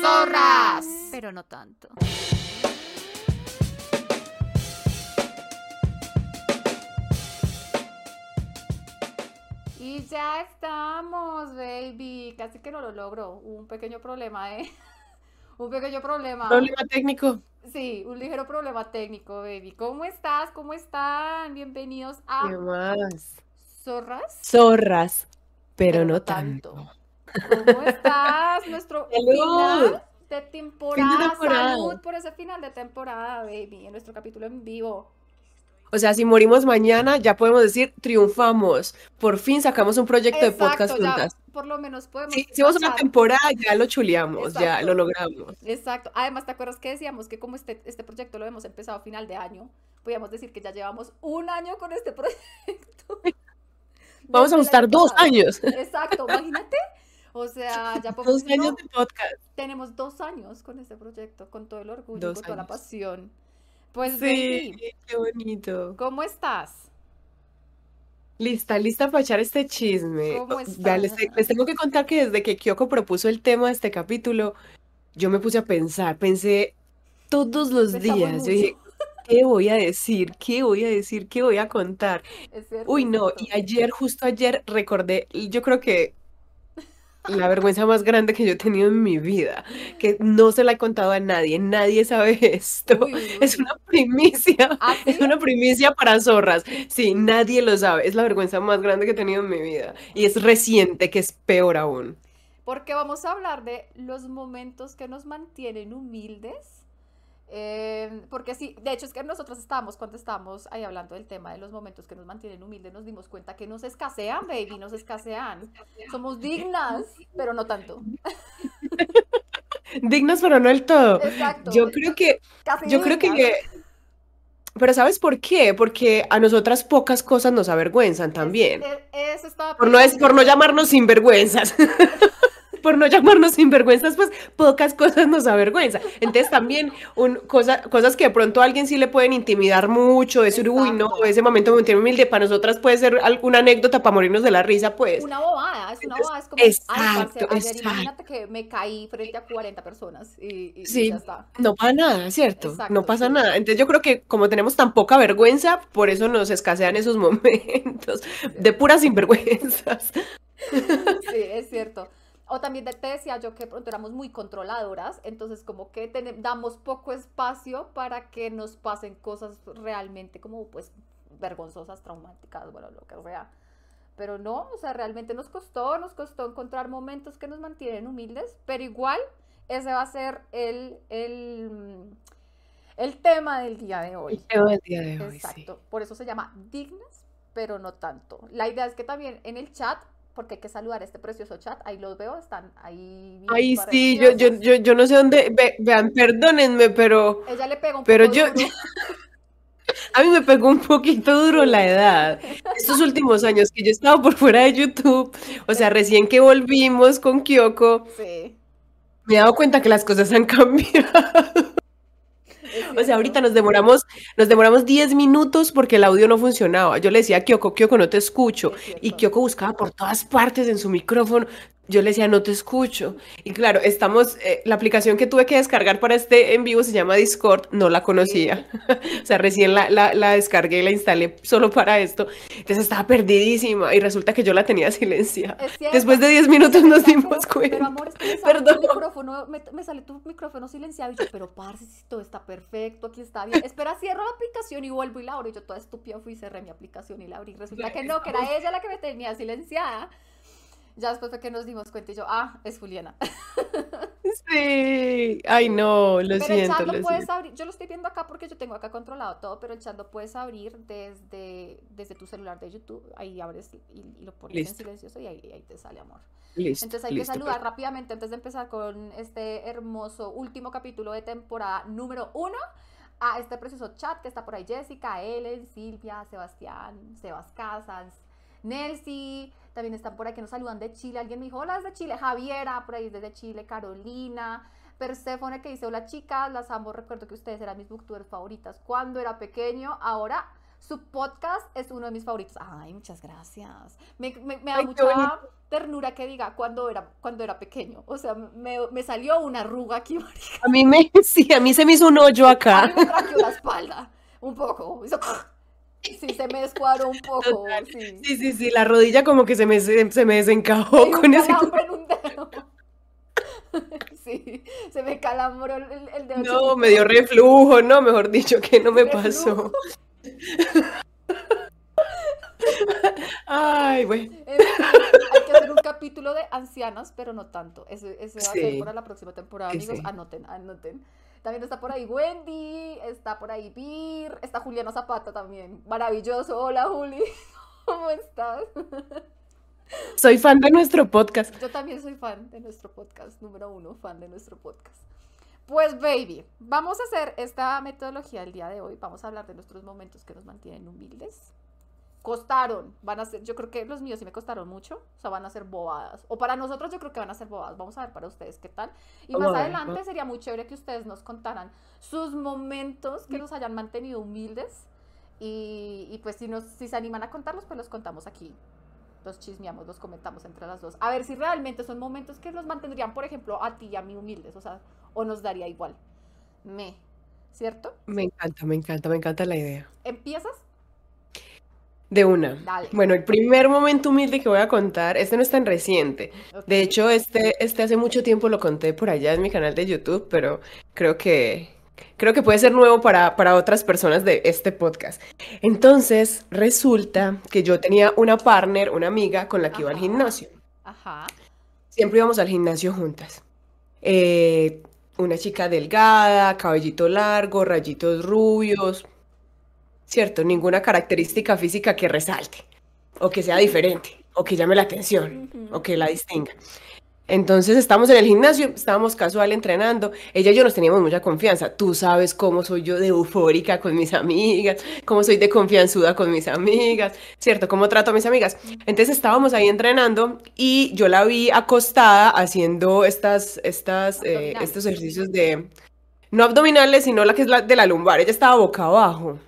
¡Zorras! Pero no tanto. Y ya estamos, baby. Casi que no lo logro. Un pequeño problema, ¿eh? Un pequeño problema. Problema técnico. Sí, un ligero problema técnico, baby. ¿Cómo estás? ¿Cómo están? Bienvenidos a ¿Qué más? Zorras. Zorras, pero no tanto. ¿Cómo estás? Nuestro final de temporada. temporada. Salud por ese final de temporada, baby. En nuestro capítulo en vivo. O sea, si morimos mañana, ya podemos decir triunfamos. Por fin sacamos un proyecto de podcast ya juntas. por lo menos podemos. Si hicimos una temporada, ya lo chuleamos, ya lo logramos. Exacto. Además, ¿te acuerdas que decíamos que como este, este proyecto lo hemos empezado a final de año, podíamos decir que ya llevamos un año con este proyecto? Vamos a año dos años. Exacto, imagínate. O sea, ya podemos Dos años de podcast. tenemos dos años con este proyecto, con todo el orgullo, Dos con toda la pasión. Pues, Sí, qué bonito. ¿cómo estás? Lista, lista para echar este chisme. ¿Cómo estás? les, te- les tengo que contar que desde que Kyoko propuso el tema de este capítulo, yo me puse a pensar, pensé todos los Pensamos días. Yo dije, ¿qué voy a decir? ¿Qué voy a decir? ¿Qué voy a contar? Cierto, Uy, no, y ayer, justo ayer, recordé, yo creo que la vergüenza más grande que yo he tenido en mi vida, que no se la he contado a nadie, nadie sabe esto. Uy, uy, Es una primicia, ¿Ah, es una primicia para zorras. Sí, nadie lo sabe, es la vergüenza más grande que he tenido en mi vida. Y es reciente, que es peor aún. Porque vamos a hablar de los momentos que nos mantienen humildes. Eh, porque sí, de hecho es que nosotros estábamos, cuando estábamos ahí hablando del tema de los momentos que nos mantienen humildes, nos dimos cuenta que nos escasean, baby, nos escasean. Somos dignas, pero no tanto. Dignas, pero no el todo. Exacto. Yo creo que, Casi yo creo que, pero ¿sabes por qué? Porque a nosotras pocas cosas nos avergüenzan también. Es- es- eso estaba Por no, es, por no llamarnos sinvergüenzas. por no llamarnos sinvergüenzas, pues pocas cosas nos avergüenzan. Entonces también un, cosa, cosas que de pronto a alguien sí le pueden intimidar mucho, decir, uy, no, Exacto. ese momento me mantiene humilde, para nosotras puede ser alguna anécdota para morirnos de la risa, pues. Una bobada, es una bobada, es como, exacto, exacto. imagínate que me caí frente a 40 personas y, y- y Sí, ya está. no pasa nada, ¿cierto? Exacto, no pasa sí. nada. Entonces yo creo que como tenemos tan poca vergüenza, por eso nos escasean esos momentos de puras sinvergüenzas. Sí, es cierto. O también te decía yo que pronto éramos muy controladoras, entonces como que damos poco espacio para que nos pasen cosas realmente como pues vergonzosas, traumáticas, bueno, lo que sea. Pero no, o sea, realmente nos costó, nos costó encontrar momentos que nos mantienen humildes, pero igual ese va a ser el, el, mm, el tema del día de hoy. tema del día de hoy, sí. Exacto, por eso se llama dignas, pero no tanto. La idea es que también en el chat, porque hay que saludar este precioso chat, ahí los veo, están ahí. Ay, sí, yo, yo, yo, yo no sé dónde, ve- vean, perdónenme, pero Ella le pega un pero poco yo- duro. a mí me pegó un poquito duro la edad. Estos últimos años que yo he estado por fuera de YouTube, o sea, recién que volvimos con Kyoko, Sí, me he dado cuenta que las cosas han cambiado. O sea, ahorita nos demoramos, nos demoramos 10 minutos porque el audio no funcionaba. Yo le decía a Kyoko, Kyoko, no te escucho. Es Y. Kyoko buscaba por todas partes en su micrófono. yo le decía, no te escucho. Y claro, estamos, eh, la aplicación que tuve que descargar para este en vivo se llama Discord, no la conocía. o sea, recién la, la, la, descargué y la instalé solo para esto. Entonces estaba perdidísima y resulta que yo la tenía silenciada. Después de 10 minutos nos dimos cuenta. Pero amor, es que me Perdón. Micrófono, me, me, sale tu micrófono silenciado y yo, pero parce, si todo está perfecto, aquí está bien. Espera, cierro la aplicación y vuelvo y la abro. Y yo toda estúpida fui cerré mi aplicación y la abrí. Resulta que no, que era ella la que me tenía silenciada. Ya después fue que nos dimos cuenta y yo, ah, es Juliana. Sí, ay no, lo pero siento. el chat lo puedes abrir, yo lo estoy viendo acá porque yo tengo acá controlado todo, pero el chat lo puedes abrir desde, desde tu celular de YouTube, ahí abres y, y lo pones Listo. en silencioso y ahí, ahí te sale amor. Listo, Entonces hay listo, que saludar rápidamente antes de empezar con este hermoso último capítulo de temporada número uno a este precioso chat que está por ahí Jessica, Ellen, Silvia, Sebastián, Sebas Casas, Nelsi, también están por ahí que nos saludan de Chile. Alguien me dijo, hola desde Chile, Javiera, por ahí desde Chile, Carolina, Perséfone que dice, hola chicas, las amo, recuerdo que ustedes eran mis booktubers favoritas cuando era pequeño, ahora su podcast es uno de mis favoritos. Ay, muchas gracias. Me, me- me da Ay, mucha bonito. ternura que diga cuando era, cuando era pequeño. O sea, me, me salió una arruga aquí, marica. A mí me, sí, a mí se me hizo un hoyo A acá. mí me la espalda, un poco. Hizo Sí, se me descuadró un poco, sí. Sí, sí, sí, la rodilla como que se me, se, se me desencajó Me dio con ese... en un dedo. Sí, se me calambró el, el dedo No, chiquito. me dio reflujo, no, mejor dicho, que no me Reflujo. pasó. Ay, bueno. En fin, hay que hacer un capítulo de ancianas, pero no tanto. Ese, ese va a ser Sí, para la próxima temporada, amigos. sí. Anoten, anoten. También está por ahí Wendy, está por ahí Bir, está Juliana Zapata también. Maravilloso. Hola, Juli. ¿Cómo estás? Soy fan de nuestro podcast. Yo también soy fan de nuestro podcast, número uno, fan de nuestro podcast. Pues, baby, vamos a hacer esta metodología el día de hoy. Vamos a hablar de nuestros momentos que nos mantienen humildes. Costaron, van a ser, yo creo que los míos sí me costaron mucho, o sea, van a ser bobadas. O para nosotros yo creo que van a ser bobadas. Vamos a ver para ustedes qué tal. Y Vamos más ver, adelante vamos. sería muy chévere que ustedes nos contaran sus momentos que nos hayan mantenido humildes. Y, y pues si, nos, si se animan a contarlos, pues los contamos aquí los chismeamos, los comentamos entre las dos. A ver si realmente son momentos que nos mantendrían, por ejemplo, a ti y a mí humildes, o sea, o nos daría igual. Me, ¿cierto? Me encanta, me encanta, me encanta la idea. ¿Empiezas? De una. Dale. Bueno, el primer momento humilde que voy a contar, este no es tan reciente. De hecho, este, este hace mucho tiempo lo conté por allá en mi canal de YouTube, pero creo que, creo que puede ser nuevo para, para otras personas de este podcast. Entonces, resulta que yo tenía una partner, una amiga con la que iba al gimnasio. Ajá. Siempre íbamos al gimnasio juntas. Eh, una chica delgada, cabellito largo, rayitos rubios. Cierto, ninguna característica física que resalte, o que sea diferente, o que llame la atención, o que la distinga. Entonces estábamos en el gimnasio, estábamos casual entrenando. Ella y yo nos teníamos mucha confianza. Tú sabes cómo soy yo de eufórica con mis amigas, cómo soy de confianzuda con mis amigas, ¿cierto? Cómo trato a mis amigas. Entonces estábamos ahí entrenando y yo la vi acostada haciendo estas, estas, eh, estos ejercicios de, no abdominales, sino la que es la de la lumbar. Ella estaba boca abajo.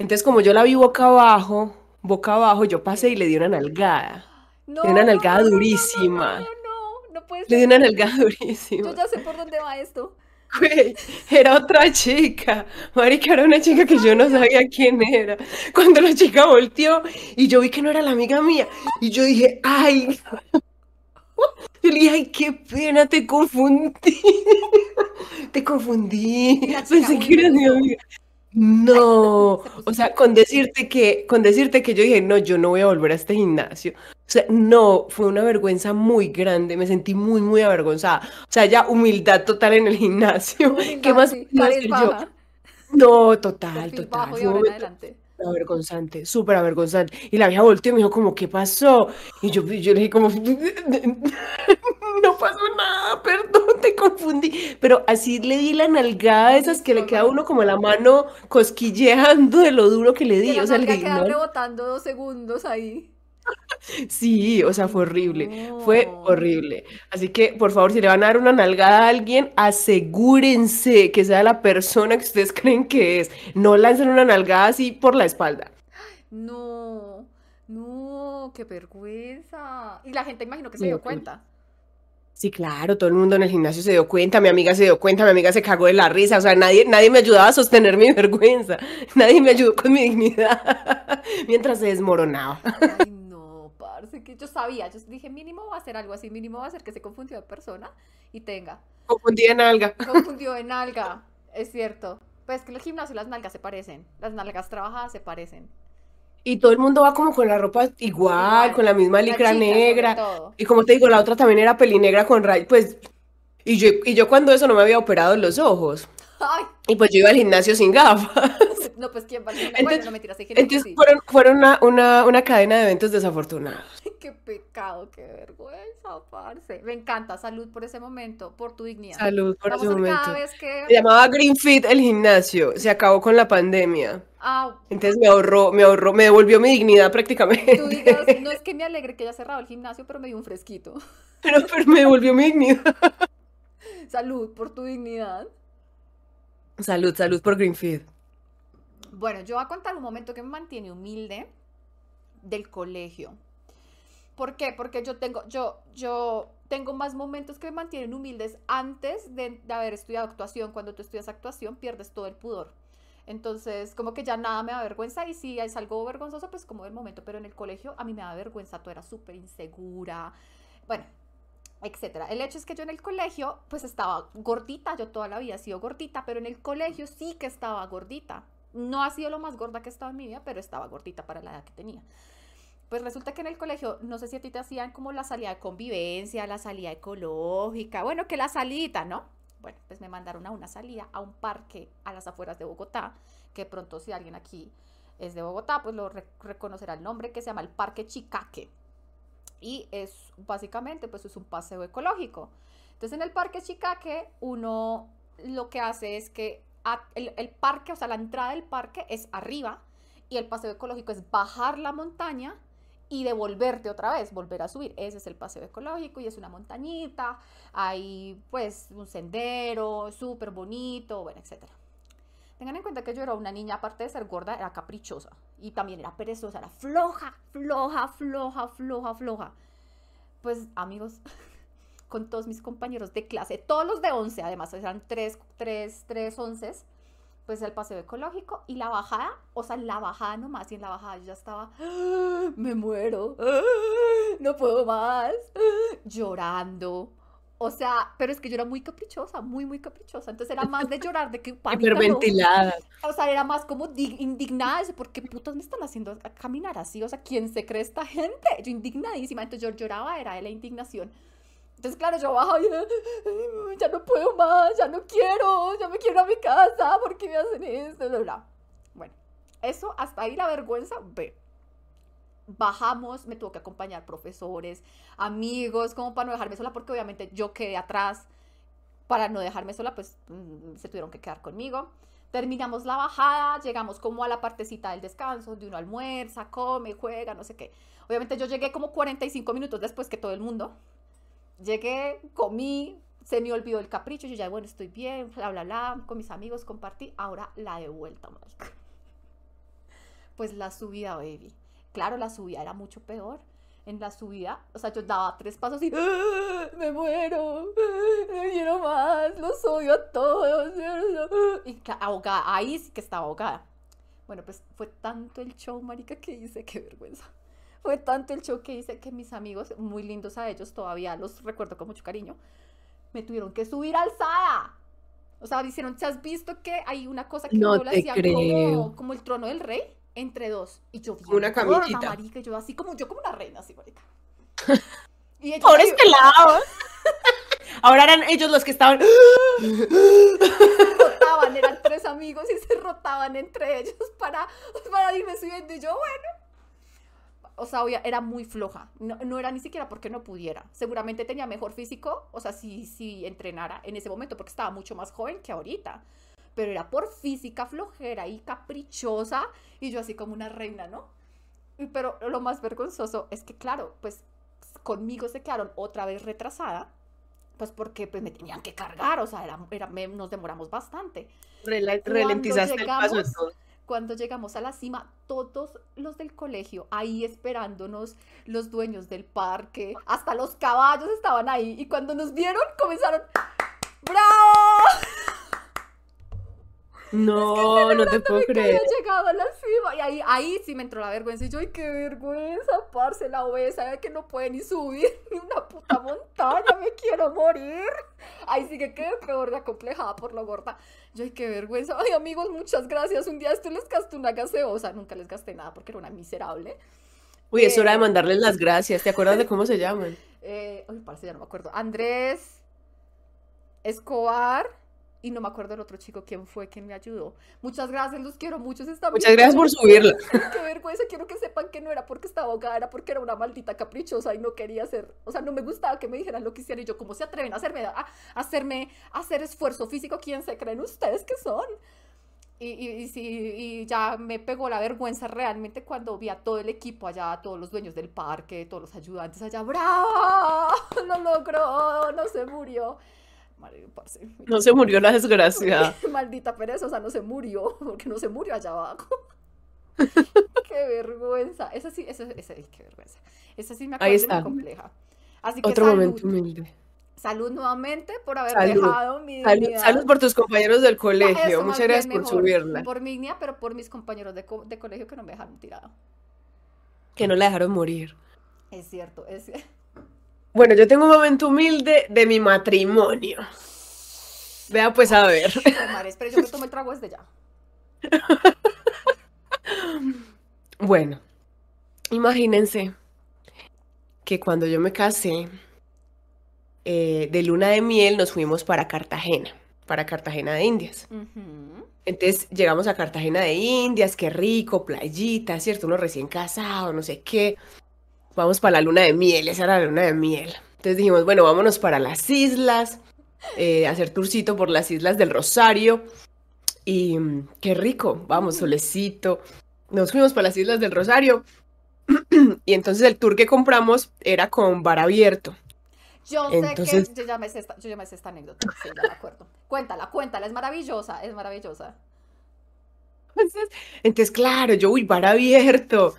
Entonces como yo la vi boca abajo, boca abajo, yo pasé y le di una nalgada. No, Le di una nalgada no, durísima. No, no, no, no puede Le di ser. una nalgada durísima. Yo ya sé por dónde va esto. Güey, era otra chica. Marica, era una chica que yo no sabía quién era. Cuando la chica volteó y yo vi que no era la amiga mía. Y yo dije, ay. Yo le dije, ay, qué pena, te confundí. Te confundí. Pensé que me era mi amiga. No, o sea, con decirte que, con decirte que yo dije, no, yo no voy a volver a este gimnasio. O sea, no, fue una vergüenza muy grande, me sentí muy, muy avergonzada. O sea, ya humildad total en el gimnasio. ¿Qué más hacer yo? No, total, total. Fue un momento. Avergonzante, súper avergonzante. Y la vieja volteó y me dijo como, ¿qué pasó? Y yo, yo le dije como, no pasó nada, perdón, te confundí. Pero así le di la nalgada esas que le queda a uno como la mano cosquilleando de lo duro que le di. O sea, le dije, no, rebotando dos segundos ahí. Sí, o sea, fue horrible, fue horrible. Así que, por favor, si le van a dar una nalgada a alguien, asegúrense que sea la persona que ustedes creen que es. No lancen una nalgada así por la espalda. No, no, qué vergüenza. Y la gente imagino que se dio cuenta. Sí, claro, todo el mundo en el gimnasio se dio cuenta, mi amiga se dio cuenta, mi amiga se cagó de la risa, o sea, nadie, nadie me ayudaba a sostener mi vergüenza, nadie me ayudó con mi dignidad mientras se desmoronaba. Ay, no, parce, que yo sabía, yo dije, mínimo va a ser algo así, mínimo va a ser que se confundió de persona y tenga. Confundió en alga. Confundió en alga, es cierto. Pues que en el gimnasio las nalgas se parecen, las nalgas trabajadas se parecen. Y todo el mundo va como con la ropa igual, Igual, con la misma licra chica, negra. Y como te digo, la otra también era pelinegra con ray, pues, y yo, y yo cuando eso no me había operado los ojos. Ay, Y pues yo iba al gimnasio sin gafas. no, pues quién va a Bueno, Entonces- no mentiras, hay gente que Entonces sí. fueron, fueron una, una, una cadena de eventos desafortunados. Qué pecado, qué vergüenza, parce. Me encanta, salud por ese momento, por tu dignidad. Salud por Vamos ese momento. cada vez que... Se llamaba Green Fit el gimnasio. Se acabó con la pandemia. Ah, Entonces me ahorró, me ahorró, me devolvió mi dignidad prácticamente. tú digas, no es que me alegre que haya cerrado el gimnasio, pero me dio un fresquito. Pero, pero me devolvió mi dignidad. Salud por tu dignidad. Salud, salud por Green Fit. Bueno, yo voy a contar un momento que me mantiene humilde del colegio. ¿Por qué? Porque yo tengo, yo, yo tengo más momentos que me mantienen humildes antes de, haber estudiado actuación. Cuando tú estudias actuación, pierdes todo el pudor. Entonces, como que ya nada me da vergüenza y si es algo vergonzoso, pues como el momento, pero en el colegio a mí me da vergüenza, todo era súper insegura, bueno, etcétera. El hecho es que yo en el colegio, pues estaba gordita, yo toda la vida he sido gordita, pero en el colegio sí que estaba gordita. No ha sido lo más gorda que he estado en mi vida, pero estaba gordita para la edad que tenía. Pues resulta que en el colegio, no sé si a ti te hacían como la salida de convivencia, la salida ecológica, bueno, que la salida, ¿no? Bueno, pues me mandaron a una salida a un parque a las afueras de Bogotá, que pronto si alguien aquí es de Bogotá, pues lo re- reconocerá el nombre que se llama el Parque Chicaque. Y es básicamente, pues es un paseo ecológico. Entonces en el Parque Chicaque uno lo que hace es que el, parque, o sea, la entrada del parque es arriba y el paseo ecológico es bajar la montaña y devolverte otra vez, volver a subir. Ese es el paseo ecológico y es una montañita, hay pues un sendero súper bonito, bueno, etcétera. Tengan en cuenta que yo era una niña, aparte de ser gorda, era caprichosa y también era perezosa, era floja, floja, floja, floja, floja. Pues amigos, con todos mis compañeros de clase, todos los de 11, además eran tres, tres, tres onces, pues el paseo ecológico y la bajada, o sea, la bajada nomás, y en la bajada yo ya estaba, "Ah, me muero, ah, no puedo más, ah", llorando. O sea, pero es que yo era muy caprichosa, muy, muy caprichosa. Entonces era más de llorar de que. Hiperventilada. O sea, era más como di- indignada, de ¿por qué putas me están haciendo caminar así? O sea, ¿quién se cree esta gente? Yo indignadísima, entonces yo lloraba, era de la indignación. Entonces, claro, yo bajaba y "Ay, ya no puedo más, ya no quiero, ya me quiero a mi casa, ¿por qué me hacen esto? Bla, bla. Bueno, eso hasta ahí la vergüenza, ve. Bajamos, me tuvo que acompañar profesores, amigos, como para no dejarme sola, porque obviamente yo quedé atrás. Para no dejarme sola, pues mm, se tuvieron que quedar conmigo. Terminamos la bajada, llegamos como a la partecita del descanso, donde uno almuerza, come, juega, no sé qué. Obviamente yo llegué como 45 minutos después que todo el mundo. Llegué, comí, se me olvidó el capricho, yo ya, bueno, estoy bien, bla, bla, bla, con mis amigos compartí, ahora la de vuelta, marica. Pues la subida, baby. Claro, la subida era mucho peor. En la subida, o sea, yo daba tres pasos y "Ah, me muero, ah, no quiero más, los odio a todos. Y ahogada, ahí sí que estaba ahogada. Bueno, pues fue tanto el show, marica, que hice, qué vergüenza. Fue tanto el show que hice que mis amigos, muy lindos a ellos, todavía los recuerdo con mucho cariño, me tuvieron que subir alzada. O sea, hicieron, ¿te has visto que hay una cosa que No creo. como, como el trono del rey? Entre dos. Y yo bien Una gorda, camillita. marica, y yo así como, yo como una reina, así, marica. Y ellos Pobres ahí pelados. Ahora eran ellos los que estaban. rotaban, eran tres amigos y se rotaban entre ellos para, para irme subiendo. Y yo, bueno. O sea, obvia- era muy floja. No, no era ni siquiera porque no pudiera. Seguramente tenía mejor físico, o sea, si, si entrenara en ese momento, porque estaba mucho más joven que ahorita. Pero era por física flojera y caprichosa. Y yo así como una reina, ¿no? Y- Pero lo más vergonzoso es que, claro, pues conmigo se quedaron otra vez retrasada. Pues porque pues, me tenían que cargar, o sea, era, era- me- nos demoramos bastante. Cuando Ralentizaste el paso de llegamos, todo. cuando llegamos a la cima, todos los del colegio ahí esperándonos, los dueños del parque, hasta los caballos estaban ahí. Y cuando nos vieron, comenzaron, ¡Bravo! No, no te puedo creer. Había llegado a la cima. Y ahí, ahí sí me entró la vergüenza. Y yo, ay, qué vergüenza, parce, la obesa, que no puede ni subir ni una puta montaña, me quiero morir. Ahí sí que quedé peor de acomplejada por lo gorda. Yo, ay, qué vergüenza. Ay, amigos, muchas gracias. Un día esto les gasté una gaseosa. Nunca les gasté nada porque era una miserable. Uy, es hora de mandarles las gracias. ¿Te acuerdas de cómo se llaman? Eh, ay, parce, ya no me acuerdo. Andrés Escobar y no me acuerdo el otro chico quién fue quien me ayudó. Muchas gracias, los quiero mucho. Muchas gracias por subirla. Qué vergüenza, quiero que sepan que no era porque estaba ahogada, era porque era una maldita caprichosa y no quería hacer, o sea, no me gustaba que me dijeran lo que hicieran y yo, ¿cómo se atreven a hacerme, a, hacerme hacer esfuerzo físico? ¿Quién se creen ustedes que son? Y, y, y, ya me pegó la vergüenza realmente cuando vi a todo el equipo allá, a todos los dueños del parque, todos los ayudantes allá, ¡bravo! Lo logró, no se murió. No se murió la desgracia. Maldita perezosa, no se murió, porque no se murió allá abajo. qué vergüenza. Esa sí, esa, esa, qué vergüenza. Esa sí me acuerdo Ahí está. compleja. Así que Otro salud. momento humilde. Salud nuevamente por haber Salud. dejado mi Salud, salud por tus compañeros del colegio. Eso, Muchas gracias por mejor. subirla. Por mi dignidad, pero por mis compañeros de, co- de colegio que no me dejaron tirado. Que no la dejaron morir. Es cierto, es cierto. Bueno, yo tengo un momento humilde de mi matrimonio. Vea, pues a ver. Espera, yo me tomo el trago desde ya. Bueno, imagínense que cuando yo me casé, eh, de luna de miel nos fuimos para Cartagena, para Cartagena de Indias. Entonces llegamos a Cartagena de Indias, qué rico, playita, ¿cierto? Uno recién casado, no sé qué. Vamos para la luna de miel, esa era la luna de miel. Entonces dijimos, bueno, vámonos para las islas, eh, hacer tourcito por las islas del Rosario. Y mm, qué rico, vamos, solecito. Nos fuimos para las islas del Rosario. Y entonces el tour que compramos era con bar abierto. Yo sé que yo ya, me sé esta, yo ya me sé esta anécdota. Sí, ya me acuerdo. Cuéntala, cuéntala, es maravillosa, es maravillosa. Entonces, entonces, claro, yo, uy, bar abierto.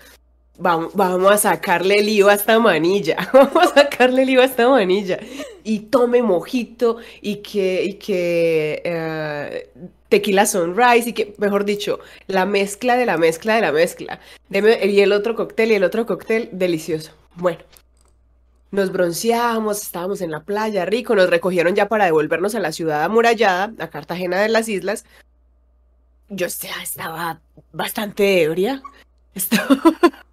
Vamos, a sacarle el IVA a esta manilla. Vamos a sacarle el IVA a esta manilla. Y tome mojito y que, y que eh, tequila sunrise y que, mejor dicho, la mezcla de la mezcla de la mezcla. Y el otro cóctel y el otro cóctel, delicioso. Bueno, nos bronceamos, estábamos en la playa, rico, nos recogieron ya para devolvernos a la ciudad amurallada, a Cartagena de las Islas. Yo estaba bastante ebria.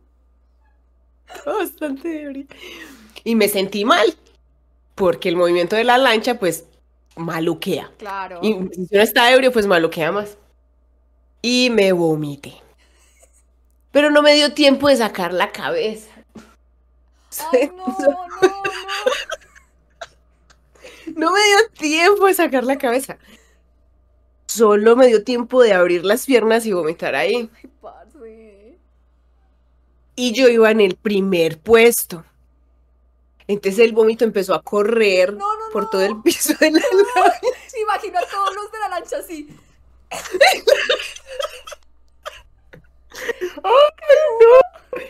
bastante ebria. Y me sentí mal, porque el movimiento de la lancha, pues, maluquea. Claro. Y si uno está ebrio, pues maluquea más. Y me vomité. Pero no me dio tiempo de sacar la cabeza. Ay, no, no, no. No me dio tiempo de sacar la cabeza. Solo me dio tiempo de abrir las piernas y vomitar ahí. Ay. Y yo iba en el primer puesto. Entonces el vómito empezó a correr No, no, por no. todo el piso de la lancha. Imagino a todos los de la lancha así.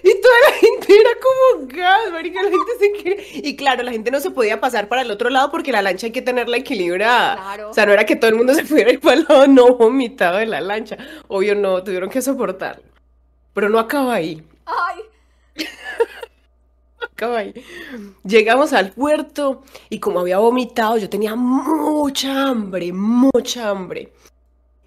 Y toda la gente era como gas, marica, la gente se quiere. Y claro, la gente no se podía pasar para el otro lado porque la lancha hay que tenerla equilibrada. Claro. O sea, no era que todo el mundo se pudiera ir para el lado no vomitado de la lancha. Obvio no, tuvieron que soportarlo. Pero no acaba ahí. Ay, ahí. Llegamos al puerto y como había vomitado, yo tenía mucha hambre, mucha hambre.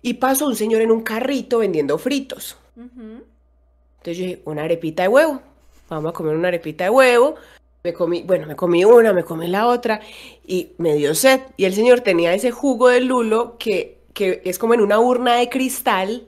Y pasó un señor en un carrito vendiendo fritos. Entonces yo dije, una arepita de huevo. Vamos a comer una arepita de huevo. Me comí, bueno, me comí una, me comí la otra y me dio sed. Y el señor tenía ese jugo de lulo que, que es como en una urna de cristal.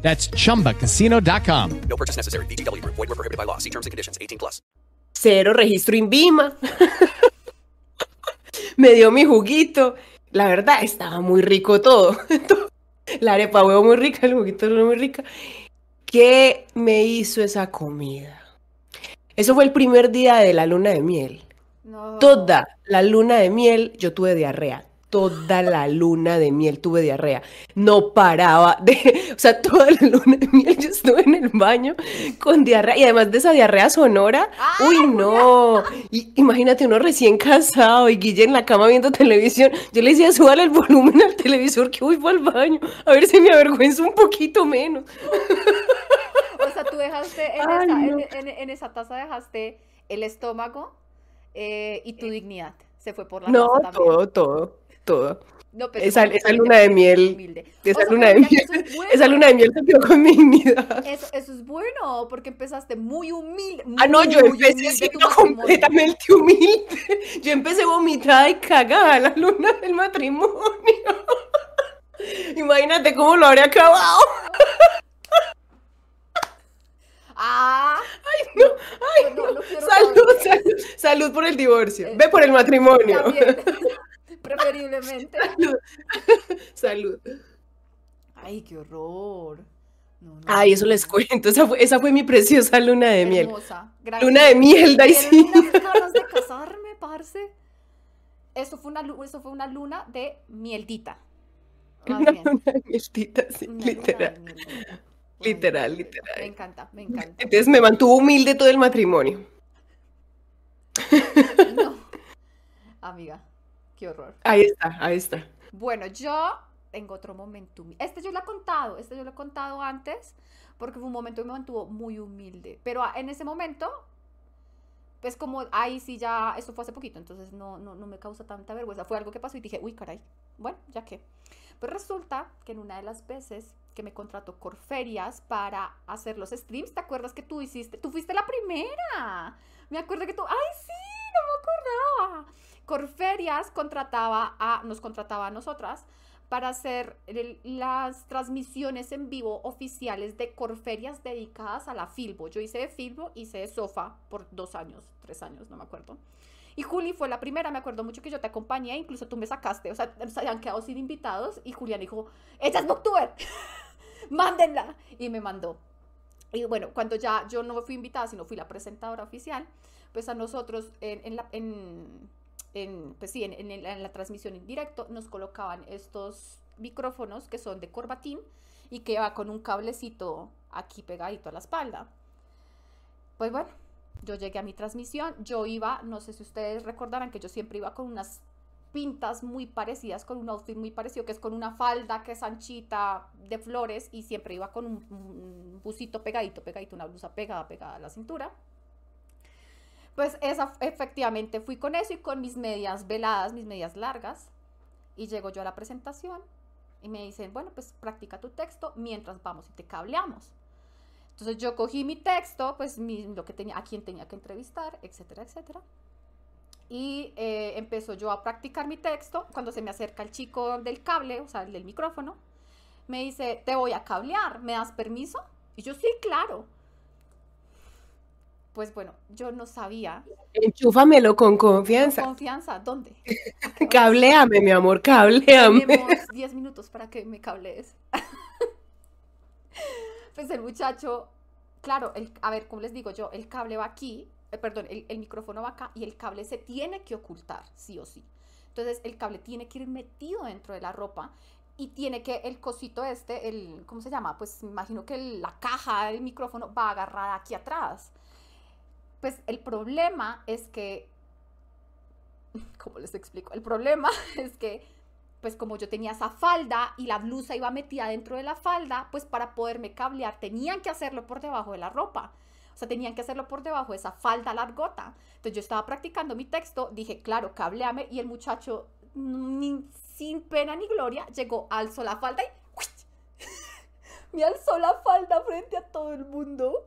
That's chumbacasino.com. No purchase necessary. BGW. Void were prohibited by law. See terms and conditions. 18 plus. Cero registro INVIMA. Me dio mi juguito. La verdad, estaba muy rico todo. La arepa huevo muy rica, el juguito era muy rica. ¿Qué me hizo esa comida? Eso fue el primer día de la luna de miel. No. Toda la luna de miel yo tuve diarrea. Toda la luna de miel tuve diarrea. No paraba de, o sea, toda la luna de miel yo estuve en el baño con diarrea y además de esa diarrea sonora, uy, no. Y, imagínate uno recién casado y Guille en la cama viendo televisión. Yo le decía, súbale el volumen al televisor que voy para el baño, a ver si me avergüenza un poquito menos. O sea, tú dejaste en, Ay, esa, no. en, en- en esa taza dejaste el estómago eh, y tu dignidad. Se fue por la No, taza también. todo, todo, todo. No, pero Esa, luna de miel, humilde. esa O sea, luna de miel, eso es bueno. esa luna de miel se quedó con mi dignidad. Eso, eso es bueno, porque empezaste muy humilde. Ah, no, yo empecé siendo completamente humilde. Yo empecé vomitada y cagada la luna del matrimonio. Imagínate cómo lo habría acabado. Ah, Ay, no, ay, no, no. no quiero Salud, salud, salud por el divorcio. Ve por el matrimonio. Preferiblemente. Salud. Ay, qué horror. No, no, Ay, eso les cuento. Esa fue, esa fue mi preciosa luna de miel. Luna de miel, Daisy. ganas de casarme, parce. Eso fue una, eso fue una luna de mieldita. Más Una bien. luna de mieltita, sí, Una luna de literal. mieldita. Literal, Me literal. encanta, me encanta. Entonces me mantuvo humilde todo el matrimonio. No. Amiga, qué horror. Ahí está, ahí está. Bueno, yo tengo otro momento. humi- Este yo lo he contado, este yo lo he contado antes, porque fue un momento que me mantuvo muy humilde. Pero a- en ese momento, pues como ahí sí ya, eso fue hace poquito, entonces no, no, no me causa tanta vergüenza. Fue algo que pasó y dije, uy, caray, bueno, ya que. Pues resulta que en una de las veces que me contrató Corferias para hacer los streams, ¿te acuerdas que tú hiciste? Tú fuiste la primera. Me acuerdo que tú, ay, sí, no me acordaba. Corferias contrataba a, nos contrataba a nosotras para hacer las transmisiones en vivo oficiales de Corferias dedicadas a la Filbo. Yo hice de Filbo, hice de Sofa por dos años, tres años, no me acuerdo. Y Juli fue la primera, me acuerdo mucho que yo te acompañé, incluso tú me sacaste, o sea, se habían quedado sin invitados y Julián dijo, ella es Booktuber, mándenla. Y me mandó. Y bueno, cuando ya yo no fui invitada, sino fui la presentadora oficial, pues a nosotros en la, en, en, pues sí, en, en la transmisión en directo nos colocaban estos micrófonos que son de corbatín y que va con un cablecito aquí pegadito a la espalda. Pues bueno, yo llegué a mi transmisión, yo iba, no sé si ustedes recordarán que yo siempre iba con unas pintas muy parecidas, con un outfit muy parecido, que es con una falda que es anchita de flores y siempre iba con un, un busito pegadito, pegadito, una blusa pegada, pegada a la cintura. Pues esa, efectivamente fui con eso y con mis medias veladas, mis medias largas. Y llego yo a la presentación y me dicen, bueno, pues practica tu texto mientras vamos y te cableamos. Entonces yo cogí mi texto, pues mi- lo que tenía, a quién tenía que entrevistar, etcétera, etcétera. Y eh, empezó yo a practicar mi texto. Cuando se me acerca el chico del cable, o sea, el del micrófono, me dice, te voy a cablear, ¿me das permiso? Y yo, sí, claro. Pues bueno, yo no sabía. Enchúfamelo con confianza. Confianza, ¿dónde? Cabléame, mi amor, cabléame. Tenemos 10 minutos para que me cablees. pues el muchacho, claro, el, a ver, ¿cómo les digo yo? El cable va aquí, eh, perdón, el, el micrófono va acá y el cable se tiene que ocultar, sí o sí. Entonces el cable tiene que ir metido dentro de la ropa y tiene que el cosito este, el, ¿cómo se llama? Pues me imagino que el- la caja del micrófono va agarrada aquí atrás. Pues el problema es que, ¿cómo les explico? El problema es que pues como yo tenía esa falda y la blusa iba metida dentro de la falda, pues para poderme cablear tenían que hacerlo por debajo de la ropa. O sea, tenían que hacerlo por debajo de esa falda largota. Entonces yo estaba practicando mi texto, dije, claro, cableame, y el muchacho, sin pena ni gloria, llegó, alzó la falda y me alzó la falda frente a todo el mundo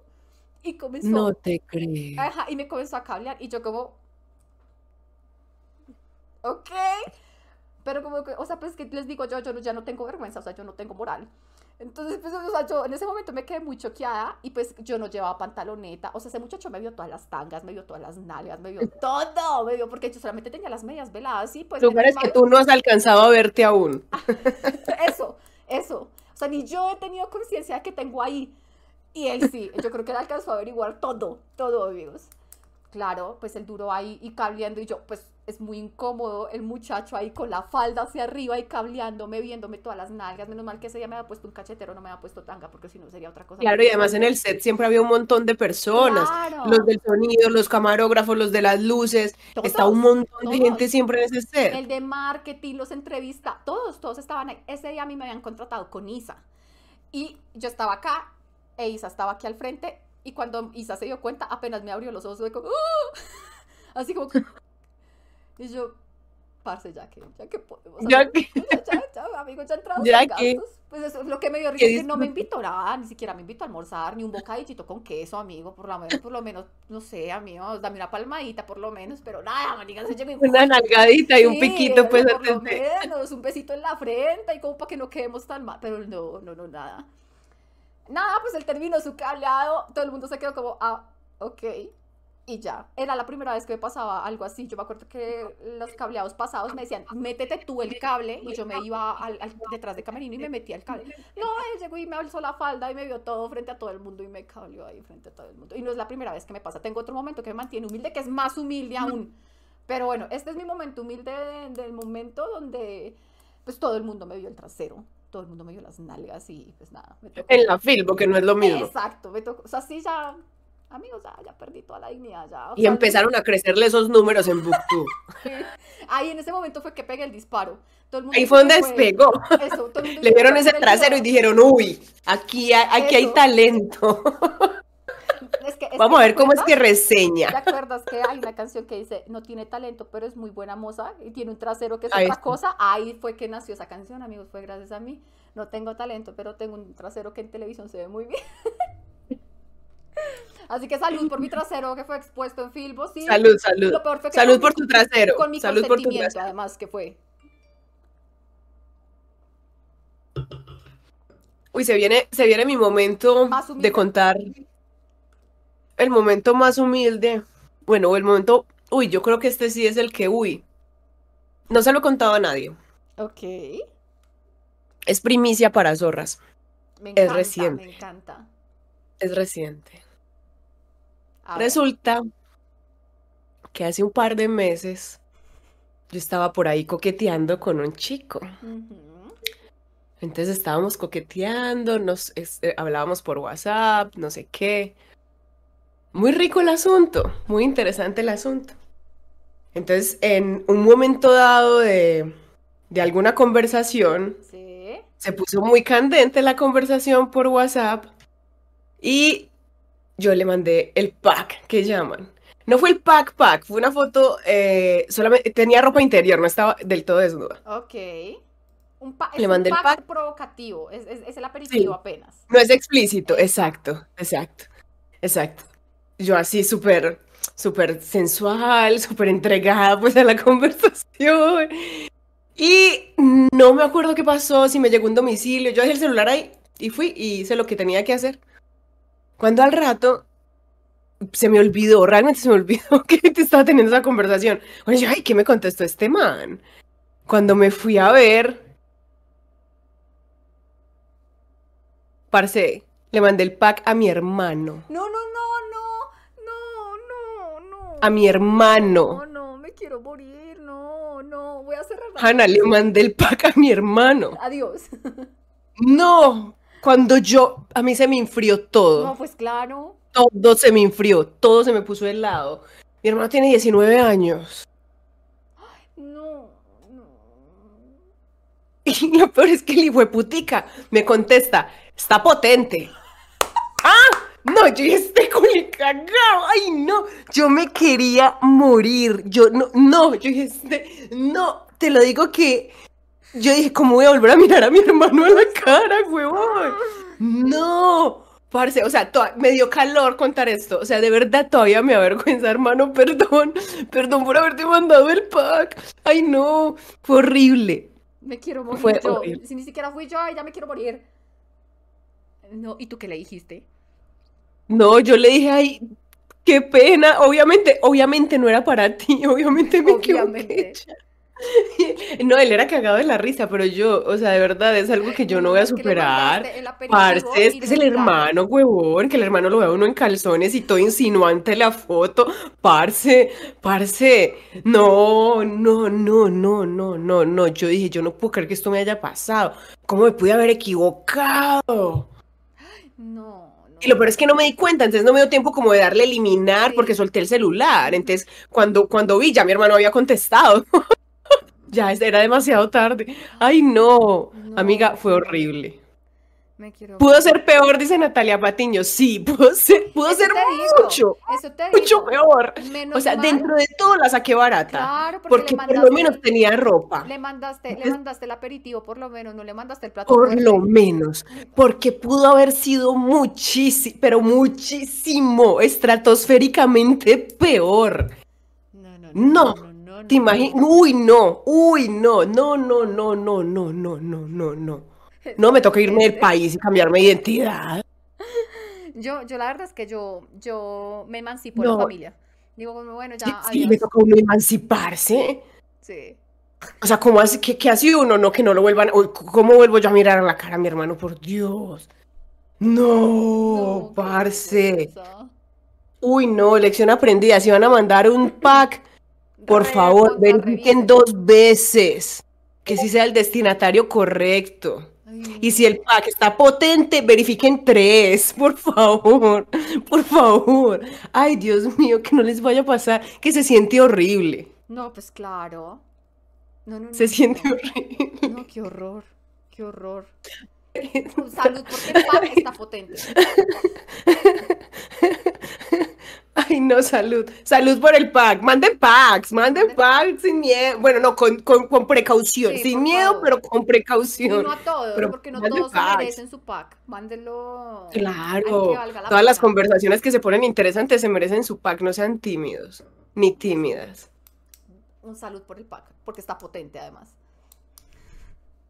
y comenzó No te creo. Ajá, y me comenzó a cablear y yo como, ok, pero como que, o sea, pues que les digo, yo, yo ya no tengo vergüenza, o sea, yo no tengo moral. Entonces, pues, o sea, yo en ese momento me quedé muy choqueada y pues yo no llevaba pantaloneta, o sea, ese muchacho me vio todas las tangas, me vio todas las nalgas, me vio todo, me vio porque yo solamente tenía las medias veladas y pues... Lugares que tú no has alcanzado a verte aún. eso, eso. O sea, ni yo he tenido conciencia de que tengo ahí. Y él sí, yo creo que él alcanzó a averiguar todo, todo, amigos. Claro, pues el duro ahí y cableando y yo, pues es muy incómodo el muchacho ahí con la falda hacia arriba y cableándome, viéndome todas las nalgas. Menos mal que ese día me había puesto un cachetero, no me había puesto tanga, porque si no sería otra cosa. Claro, y además en el set siempre había un montón de personas. Claro. Los del sonido, los camarógrafos, los de las luces. Todos, Está un montón de gente siempre en ese set. El de marketing, los entrevistas, todos, todos estaban ahí. Ese día a mí me habían contratado con Isa. Y yo estaba acá, e Isa estaba aquí al frente. Y cuando Isa se dio cuenta, apenas me abrió los ojos, fue como, ¡Ah! así como que... Y yo, parce, ya que, ya que podemos. Ya que- ya, ya, amigo, ya entramos Ya en que- gastos. Pues eso es lo que me dio risa, Que no me invitó nada, ni siquiera me invitó a almorzar, ni un bocadillito con queso, amigo, por lo menos, por lo menos, no sé, amigo, dame una palmadita, por lo menos, pero nada, maniga, se llegó Una nalgadita y un Sí, piquito, pues, por lo menos, un besito en la frente y como para que no quedemos tan mal. Pero no, no, no, nada. Nada, pues él terminó su cableado, todo el mundo se quedó como, ah, ok. Y ya, era la primera vez que me pasaba algo así. Yo me acuerdo que los cableados pasados me decían, métete tú el cable. Y yo me iba al, al- detrás de camerino y me metía el cable. No, él llegó y me alzó la falda y me vio todo frente a todo el mundo y me cableó ahí frente a todo el mundo. Y no es la primera vez que me pasa. Tengo otro momento que me mantiene humilde, que es más humilde aún. Pero bueno, este es mi momento humilde de- del momento donde pues todo el mundo me vio el trasero, todo el mundo me vio las nalgas y pues nada, me tocó. En la Filbo, que no es lo mismo. Exacto, me tocó. O sea, sí ya, amigos, ya, ya perdí toda la dignidad, ya. o Y sea, empezaron a crecerle esos números en Booktube. Ahí en ese momento fue que pegué el disparo. Todo el mundo Ahí fue donde despegó. Eso, todo el mundo Le vieron ese trasero y dijeron, uy, aquí hay, aquí hay talento. Es que- es Vamos a ver cómo es ¿te que reseña. ¿Te acuerdas que hay una canción que dice, no tiene talento, pero es muy buena moza y tiene un trasero que es Ahí otra está. cosa? Ahí fue que nació esa canción, amigos, fue gracias a mí. No tengo talento, pero tengo un trasero que en televisión se ve muy bien. Así que salud por mi trasero que fue expuesto en Filbo, sí. Salud, salud. Lo peor fue que Salud por mi- tu trasero. Con mi Salud por tu trasero. además, que fue. Uy, se viene, se viene mi momento de contar el momento más humilde. Bueno, el momento, uy, yo creo que este sí es el que, uy, no se lo he contado a nadie. Ok. Es primicia para zorras. Me Es encanta, reciente. me encanta. Es reciente. A ver. Resulta que hace un par de meses yo estaba por ahí coqueteando con un chico. Entonces estábamos coqueteando, nos es- eh, hablábamos por WhatsApp, no sé qué. Muy rico el asunto, muy interesante el asunto. Entonces, en un momento dado de, de alguna conversación, Sí. se puso muy candente la conversación por WhatsApp y yo le mandé el pack que llaman. No fue el pack pack, fue una foto, eh, solamente tenía ropa interior, no estaba del todo desnuda. Ok. Un pa- Le un mandé el pack pack. provocativo. Es, es- es el aperitivo Sí. apenas. No es explícito, exacto, exacto, exacto. Yo así súper, súper sensual, súper entregada pues a la conversación. Y no me acuerdo qué pasó, si me llegó un domicilio, yo dejé el celular ahí y fui y hice lo que tenía que hacer. Cuando al rato se me olvidó, realmente se me olvidó que te estaba teniendo esa conversación. Bueno, yo, ay, ¿qué me contestó este man? Cuando me fui a ver, parce, le mandé el pack a mi hermano. No, no, no, no. A mi hermano. No, no, me quiero morir. No, no. Voy a cerrar la Hanna, le mandé el pack a mi hermano. Adiós. No, cuando yo, a mí se me enfrió todo. No, pues claro. Todo se me enfrió, todo se me puso helado. Mi hermano tiene 19 años. No, no. Y lo peor es que el hijo de putica me contesta, está potente. No, yo ya estoy cagao. Ay, no. Yo me quería morir. Yo no, no, yo dije, este, no. Te lo digo que yo dije, ¿cómo voy a volver a mirar a mi hermano a la cara, huevón? No. Parce, o sea, me dio calor contar esto. O sea, de verdad todavía me avergüenza, hermano. Perdón. Perdón por haberte mandado el pack. Ay, no. Fue horrible. Me quiero morir Fue yo. horrible. Si ni siquiera fui yo, ay, ya me quiero morir. No, ¿y tú qué le dijiste? No, yo le dije, ay, qué pena. Obviamente, obviamente no era para ti. Obviamente me Obviamente. equivoqué. No, él era cagado de la risa, pero yo, o sea, de verdad, es algo que yo no voy a superar. Parce, es y que es el hermano, huevón, que el hermano lo vea a uno en calzones y todo insinuante la foto. Parce, parce, no, no, no, no, no, no, no. Yo dije, yo no puedo creer que esto me haya pasado. ¿Cómo me pude haber equivocado? Y lo peor es que no me di cuenta, entonces no me dio tiempo como de darle eliminar porque solté el celular. Entonces, cuando, cuando vi, ya mi hermano había contestado. Ya era demasiado tarde. Ay, no. No, Amiga, fue horrible. Me quiero Pudo ser peor, dice Natalia Patiño. Sí, pudo ser, pudo Eso ser te digo, mucho, mucho peor. Menos O sea, mal, dentro de todo la saqué barata. Claro, porque, por lo menos tenía ropa. Le mandaste, le mandaste el aperitivo, por lo menos, no le mandaste el plato Por fuerte. lo menos. Porque pudo haber sido muchísimo, pero muchísimo, estratosféricamente peor. No, no, No, no, no, ¿Te imaginas? no. Uy, no, uy, no, no, no, no, no, no, no, no, no, no. No, me toca irme del país y cambiarme de identidad. Yo, yo la verdad es que yo, yo me emancipo de la No. familia. Digo, bueno, ya, Sí, adiós. me toca uno emanciparse. Sí. O sea, ¿cómo hace, qué, qué hace uno? No, que no lo vuelvan. ¿Cómo vuelvo yo a mirar a la cara a mi hermano? Por Dios. No, No, parce. Uy, no, lección aprendida. Si van a mandar un pack, por favor, verifiquen dos veces. Que sí sea el destinatario correcto. Y si el pack está potente, verifiquen tres, por favor, por favor. Ay, Dios mío, que no les vaya a pasar, que se siente horrible. No, pues claro. No, no, no, Se siente horrible. No, qué horror. Qué horror. Salud, porque el pack está potente. Ay, no, salud. Salud por el pack. Manden packs, manden packs sin miedo. Bueno, no, con, con, con precaución. Sí, sin miedo, pero con Y precaución. no a todos, Pero porque no todos se packs. merecen su pack. Mándenlo. Claro. la Todas las conversaciones que se ponen interesantes se merecen su pack. No sean tímidos, ni tímidas. Un salud por el pack, porque está potente además.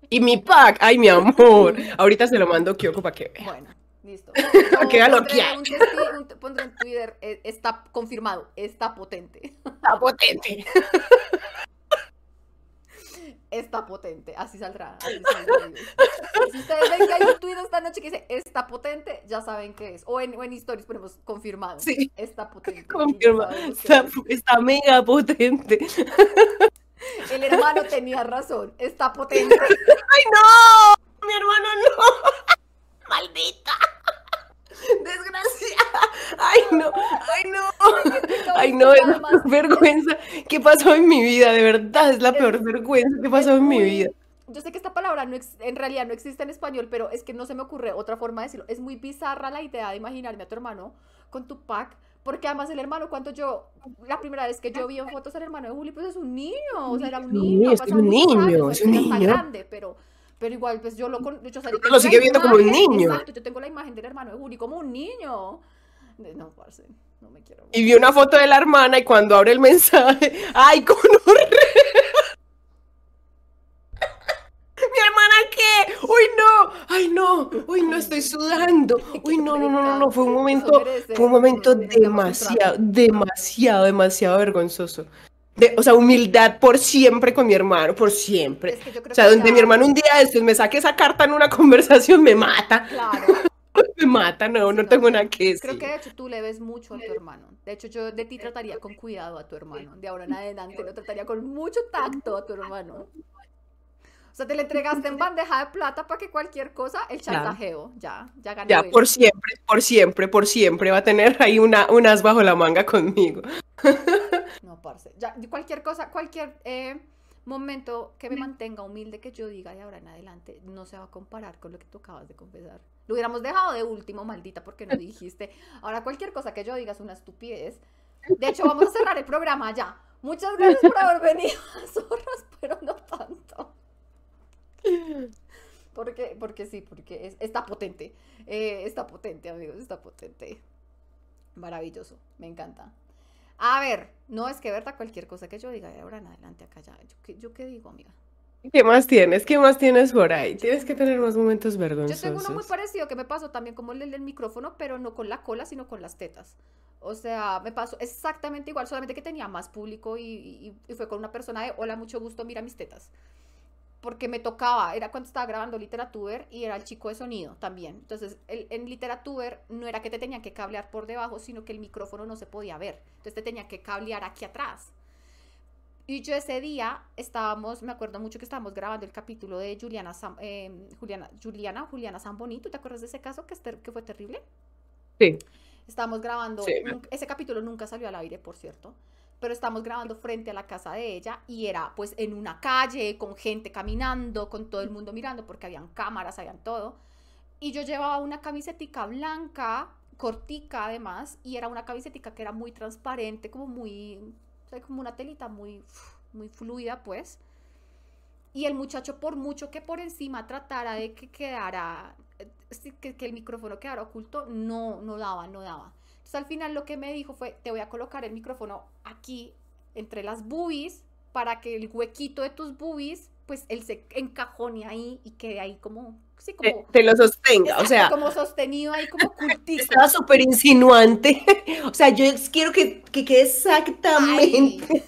Y mi pack, ay, mi amor. Ahorita se lo mando Kyoko para que vea. Bueno, listo. Queda loqueada. pondré, en Twitter, eh, está confirmado, está potente. Está potente. Está potente, así saldrá. así saldrá. Si ustedes ven que hay un tweet esta noche que dice está potente, ya saben qué es. O en, o en stories ponemos confirmado. Sí. Está potente. y ya Confirma. sabemos qué Está, es. está mega potente. El hermano tenía razón, está potente. ¡Ay, no! Mi hermano no. Maldita. Desgraciada. Ay, no. Ay, no. Ay, no, es la vergüenza que pasó en mi vida. De verdad, es la peor vergüenza que pasó en mi vida. Yo sé que esta palabra no ex- en realidad no existe en español, pero es que no se me ocurre otra forma de decirlo. Es muy bizarra la idea de imaginarme a tu hermano con tu pack, porque además el hermano, cuando yo, la primera vez que yo vi en fotos al hermano de Juli, pues es un niño, o sea, era un niño, es pasado un niño, años, es un niño. grande, pero, pero igual, pues yo lo, con, yo, o sea, yo Lo tengo la sigue viendo como un imagen, niño. Exacto, yo tengo la imagen del hermano de Juli como un niño. No, parce, no me quiero. Y vi una foto de la hermana y cuando abre el mensaje, ¡ay, con ¿Mi hermana qué? ¡Uy, no! ¡Ay, no! ¡Uy, no! Estoy sudando. ¡Uy, no, no, no, no! no. Fue un momento, fue un momento demasiado, demasiado, demasiado vergonzoso. De- o sea, humildad por siempre con mi hermano, por siempre. Es que yo creo O sea, que donde ya- mi hermano un día de estos me saque esa carta en una conversación, me mata. Claro. Me mata, no, no no, tengo nada que decir. Creo que de hecho tú le ves mucho a tu hermano. De hecho, yo de ti trataría con cuidado a tu hermano. De ahora en adelante lo trataría con mucho tacto a tu hermano. O sea, te le entregaste en bandeja de plata para que cualquier cosa, el chantajeo, ya, ya ganó Ya, él. por siempre, por siempre, por siempre va a tener ahí una, unas bajo la manga conmigo. No, parce. Ya, cualquier cosa, cualquier eh, momento que me mantenga humilde, que yo diga de ahora en adelante, no se va a comparar con lo que tú acabas de confesar. Lo hubiéramos dejado de último, maldita, porque no dijiste. Ahora cualquier cosa que yo diga es una estupidez. De hecho, vamos a cerrar el programa ya. Muchas gracias por haber venido a Zorras, pero no tanto. Porque, porque sí, porque es- está potente. Eh, está potente, amigos, está potente. Maravilloso, me encanta. A ver, no es que verdad cualquier cosa que yo diga de ahora en adelante acá ya. ¿Yo qué, yo qué digo, amiga? ¿Qué más tienes? ¿Qué más tienes por ahí? Tienes que tener más momentos Yo vergonzosos. tengo uno muy parecido que me pasó también como el del micrófono, pero no con la cola, sino con las tetas. O sea, me pasó exactamente igual, solamente que tenía más público y, y- y fue con una persona de, hola, mucho gusto, mira mis tetas. Porque me tocaba, era cuando estaba grabando Literatuber y era el chico de sonido también. Entonces, el- en Literatuber no era que te tenían que cablear por debajo, sino que el micrófono no se podía ver. Entonces, te tenían que cablear aquí atrás. Y yo ese día estábamos, me acuerdo mucho que estábamos grabando el capítulo de Juliana, eh, Juliana, Juliana, Juliana Zamboni. ¿Tú te acuerdas de ese caso que, es ter- que fue terrible? Sí. Estábamos grabando, Sí. ese capítulo nunca salió al aire, por cierto, pero estábamos grabando frente a la casa de ella y era pues en una calle, con gente caminando, con todo el mundo mirando, porque habían cámaras, habían todo. Y yo llevaba una camisetica blanca, cortica además, y era una camisetica que era muy transparente, como muy, o sea, como una telita muy, muy fluida, pues. Y el muchacho, por mucho que por encima tratara de que quedara, eh, que el micrófono quedara oculto, no, no daba, no daba. Entonces al final lo que me dijo fue, te voy a colocar el micrófono aquí, entre las boobies, para que el huequito de tus boobies, pues él se encajone ahí y quede ahí como, sí, Te, lo sostenga, o sea, como sostenido ahí como cultico. estaba súper insinuante. O sea, yo quiero que, que quede exactamente. Ay,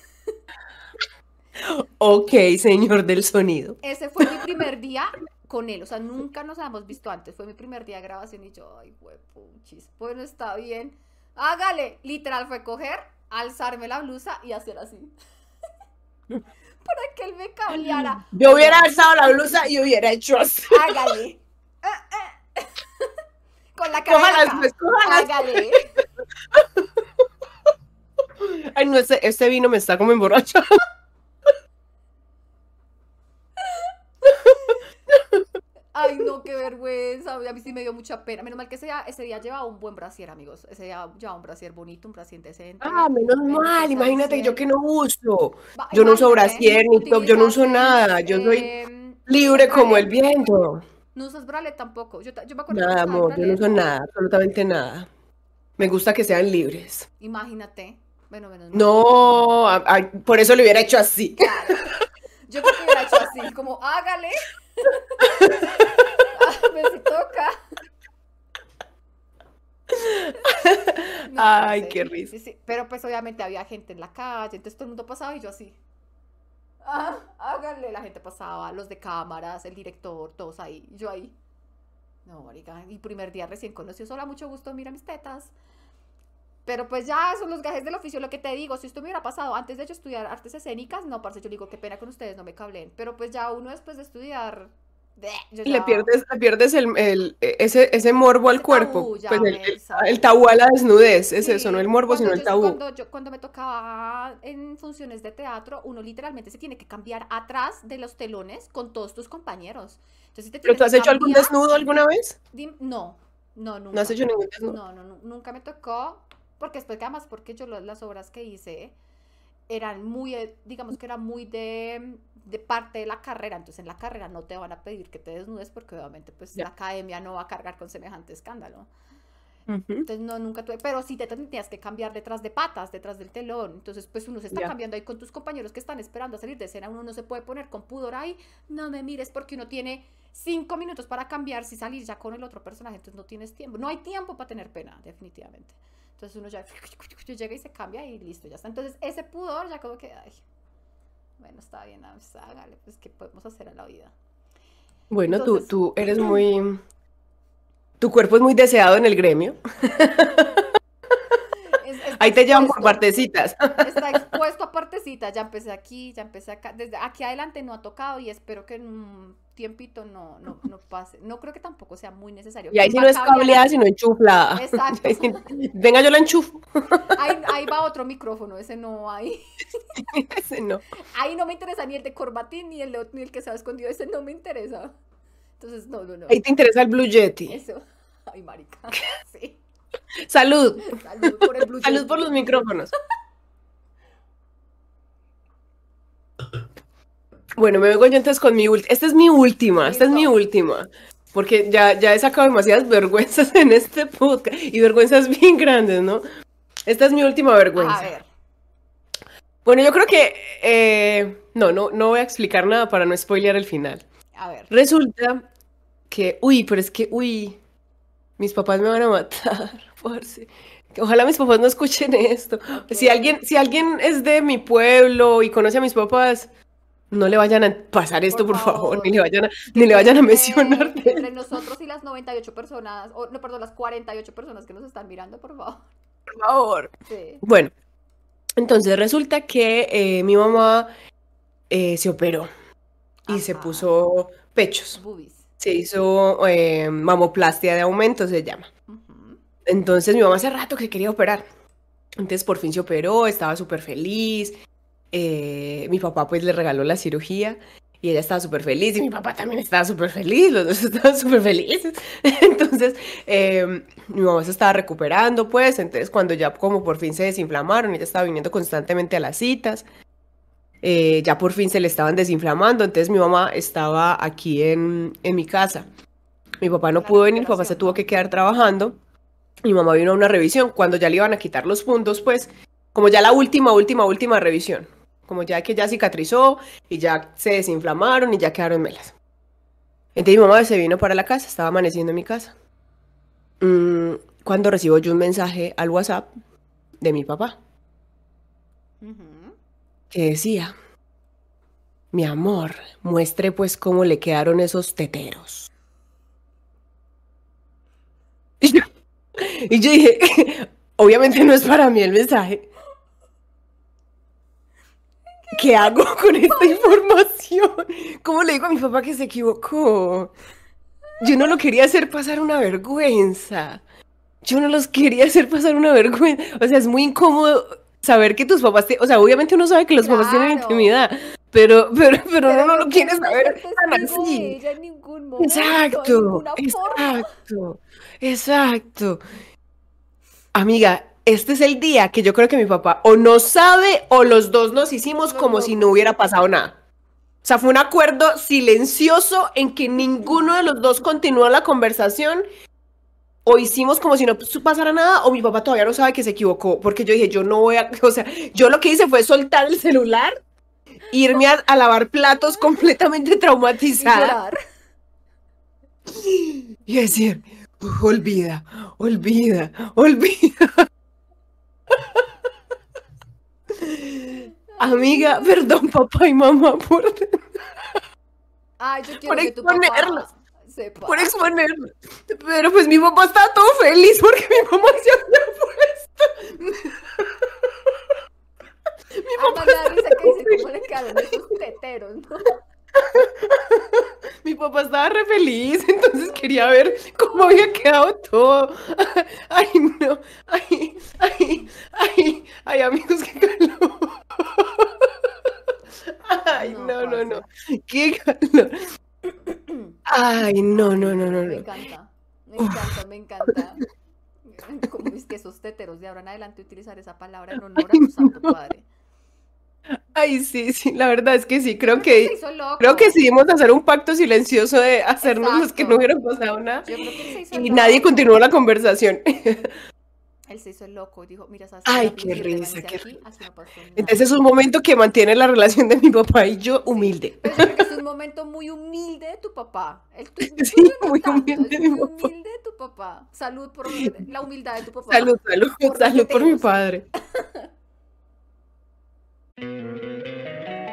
Ok, señor del sonido. ese fue mi primer día con él, o sea, nunca nos habíamos visto antes, fue mi primer día de grabación y yo, ay, huepuchis, bueno, está bien, hágale, literal fue coger, alzarme la blusa y hacer así, para que él me cableara, Yo hubiera alzado la blusa y hubiera hecho así. hágale, Ah, ah. con la cara Cójalas, pues, cójalas. hágale, Ay, no, este, este vino me está como emborrachando. ay, no, qué vergüenza, a mí sí me dio mucha pena, menos mal que ese día, ese día llevaba un buen brasier, amigos, ese día llevaba un brasier bonito, un brasier decente, Ah, menos mal, imagínate yo cielo. que no uso. Va, Yo no uso brasier ni top, yo no uso nada, yo soy em, Libre como el viento. No usas bralette tampoco. Yo, yo me acuerdo que Nada, amor, yo no uso nada, absolutamente nada. Me gusta que sean libres. Imagínate. Bueno, menos mal. No, a- por eso le hubiera hecho así. Claro. Yo creo que hubiera hecho así, como hágale. Ver si toca. No, Ay, qué risa. sí, sí. Pero pues obviamente había gente en la calle, entonces todo el mundo pasaba y yo así. Ah, háganle, la gente pasaba, los de cámaras, el director, todos ahí, yo ahí. No, marica, y primer día recién conocido, hola, mucho gusto, mira mis tetas. Pero pues ya son los gajes del oficio, lo que te digo, si esto me hubiera pasado antes de yo estudiar artes escénicas, no, parce, yo digo, qué pena con ustedes, no me cablen. Pero pues ya uno después de estudiar, yo Le pierdes, le pierdes el, el- ese, ese morbo al cuerpo. tabú, Pues el, el- Melissa. el tabú a la desnudez, es eso, no el morbo, cuando sino el tabú. Cuando, yo- cuando me tocaba en funciones de teatro, uno literalmente se tiene que cambiar atrás de los telones con todos tus compañeros. Entonces, te ¿Pero tú has hecho algún desnudo alguna vez? no, no, nunca. ¿No has hecho ningún desnudo? No, no, no, nunca me tocó, porque después además, porque yo las obras que hice eran muy, eh, digamos que eran muy de, de parte de la carrera, entonces en la carrera no te van a pedir que te desnudes porque obviamente pues Ya. la academia no va a cargar con semejante escándalo. Entonces no, nunca tuve, pero sí te tenías que cambiar detrás de patas, detrás del telón. Entonces pues uno se está Ya. cambiando ahí con tus compañeros que están esperando a salir de escena, uno no se puede poner con pudor ahí, no me mires porque uno tiene cinco minutos para cambiarse y salir ya con el otro personaje, entonces no tienes tiempo, no hay tiempo para tener pena, definitivamente. Entonces uno ya llega y se cambia y listo, ya está. Entonces ese pudor ya como que, ay, bueno, está bien, ah, pues, hágale, pues qué podemos hacer en la vida. Bueno, Entonces- tú, tú eres muy... Tu cuerpo es muy deseado en el gremio. Ahí te llevan por expuesto. partecitas. Está puesto apartecita, ya empecé aquí, ya empecé acá, desde aquí adelante no ha tocado y espero que en un tiempito no, no, no pase. No creo que tampoco sea muy necesario. Y ahí sí no es cableada, sino enchuflada. Exacto. Venga, yo la enchufo. Ahí, ahí va otro micrófono, ese no hay. Ese no. Ahí no me interesa ni el de corbatín ni el, ni el que se ha escondido, ese no me interesa. Entonces, no, no, no. Ahí te interesa el Blue Yeti. Eso. Ay, marica. Sí. Salud. Salud por el Blue Salud Yeti. por los micrófonos. Bueno, me vengo yo entonces con mi última. Esta es mi última, esta es mi última. Porque ya, ya he sacado demasiadas vergüenzas en este podcast y vergüenzas bien grandes, ¿no? Esta es mi última vergüenza. A ver. Bueno, yo creo que. eh, no, no, no voy a explicar nada para no spoilear el final. A ver. Resulta que. Uy, pero es que. Uy. Mis papás me van a matar. parce. Ojalá mis papás no escuchen esto. Si alguien, si alguien es de mi pueblo y conoce a mis papás, no le vayan a pasar esto, por, Por favor, favor. ni le vayan a, ni le vayan a mencionar. Entre nosotros y las 98 personas, o no, perdón, las 48 personas que nos están mirando, por favor. Por favor. Sí. Bueno, entonces resulta que eh, mi mamá eh, se operó y se puso pechos. Boobies. Se hizo eh, mamoplastia de aumento, se llama. Entonces mi mamá hace rato que quería operar. Entonces por fin se operó, estaba súper feliz. Eh, mi papá pues le regaló la cirugía y ella estaba súper feliz y mi papá también estaba súper feliz, los dos estaban súper felices. Entonces eh, mi mamá se estaba recuperando pues, entonces cuando ya como por fin se desinflamaron, ella estaba viniendo constantemente a las citas. Eh, ya por fin se le estaban desinflamando, entonces mi mamá estaba aquí en, en mi casa. Mi papá no pudo venir, mi papá se tuvo que quedar trabajando. Mi mamá vino a una revisión. Cuando ya le iban a quitar los puntos, pues, como ya la última, última, última revisión. Como ya que ya cicatrizó y ya se desinflamaron y ya quedaron melas. Entonces mi mamá se vino para la casa, estaba amaneciendo en mi casa. Mm, cuando recibo yo un mensaje al WhatsApp de mi papá Ujú. Que decía, mi amor, muestre pues cómo le quedaron esos teteros. Y yo, y yo dije, obviamente no es para mí el mensaje. ¿Qué hago con esta información? ¿Cómo le digo a mi papá que se equivocó? Yo no lo quería hacer pasar una vergüenza. Yo no los quería hacer pasar una vergüenza. O sea, es muy incómodo saber que tus papás, te- o sea, obviamente uno sabe que los papás tienen intimidad, pero, pero, pero uno no lo quiere saber tan así. ella en ningún momento, de Exacto, exacto, exacto. Amiga, este es el día que yo creo que mi papá o no sabe o los dos nos hicimos como si no hubiera pasado nada. O sea, fue un acuerdo silencioso en que ninguno de los dos continuó la conversación o hicimos como si no pasara nada o mi papá todavía no sabe que se equivocó porque yo dije, yo no voy a, o sea, yo lo que hice fue soltar el celular, irme a, a lavar platos completamente traumatizada. Y decir, olvida, olvida, olvida. Amiga, perdón papá y mamá por, Ay, yo quiero Por que tu papá sepa. por exponerlo. Pero pues mi papá estaba todo feliz porque mi mamá se había puesto. Mi papá me da risa que dice cómo le quedaron esos teteros, ¿no? Mi papá estaba re feliz, entonces quería ver cómo había quedado todo. Ay, no, ay, ay, ay, ay, amigos, qué calor. Ay, No, no, no, no, qué calor. Ay, no, no, no, no, Me no. encanta, me encanta, me encanta. Como es que esos teteros de ahora en adelante utilizar esa palabra en honor a tu santo padre. Ay, sí, sí, la verdad es que sí, creo que, creo que decidimos hacer un pacto silencioso de hacernos los que no Exacto. hubiera pasado nada. Y loco. nadie continuó la conversación. Él se hizo el loco y dijo, mira, ¿sabes Ay, qué risa, qué nada". Entonces es un momento que mantiene la relación de mi papá y yo humilde. Pero yo creo que es un momento muy humilde de tu papá. El tu- Sí, no muy tanto, humilde de mi muy papá. humilde de tu papá. Salud por la humildad de tu papá. Salud, salud, Por salud por mi padre.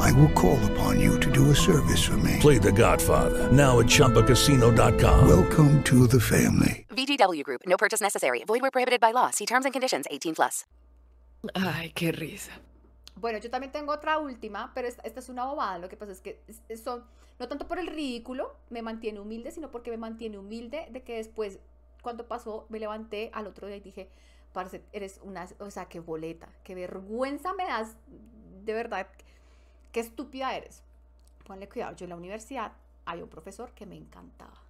I will call upon you to do a service for me. Play The Godfather now at ChumbaCasino.com. Welcome to the family. VGW Group. No purchase necessary. Void where prohibited by law. See terms and conditions. 18 plus. Ay, qué risa. Bueno, yo también tengo otra última, pero esta, esta es una bobada. Lo que pasa es que son, no tanto por el ridículo, me mantiene humilde, sino porque me mantiene humilde de que después, cuando pasó, me levanté al otro día y dije, parce, eres una, o sea, qué boleta, qué vergüenza me das, de verdad, qué estúpida eres. Ponle cuidado, yo en la universidad hay un profesor que me encantaba.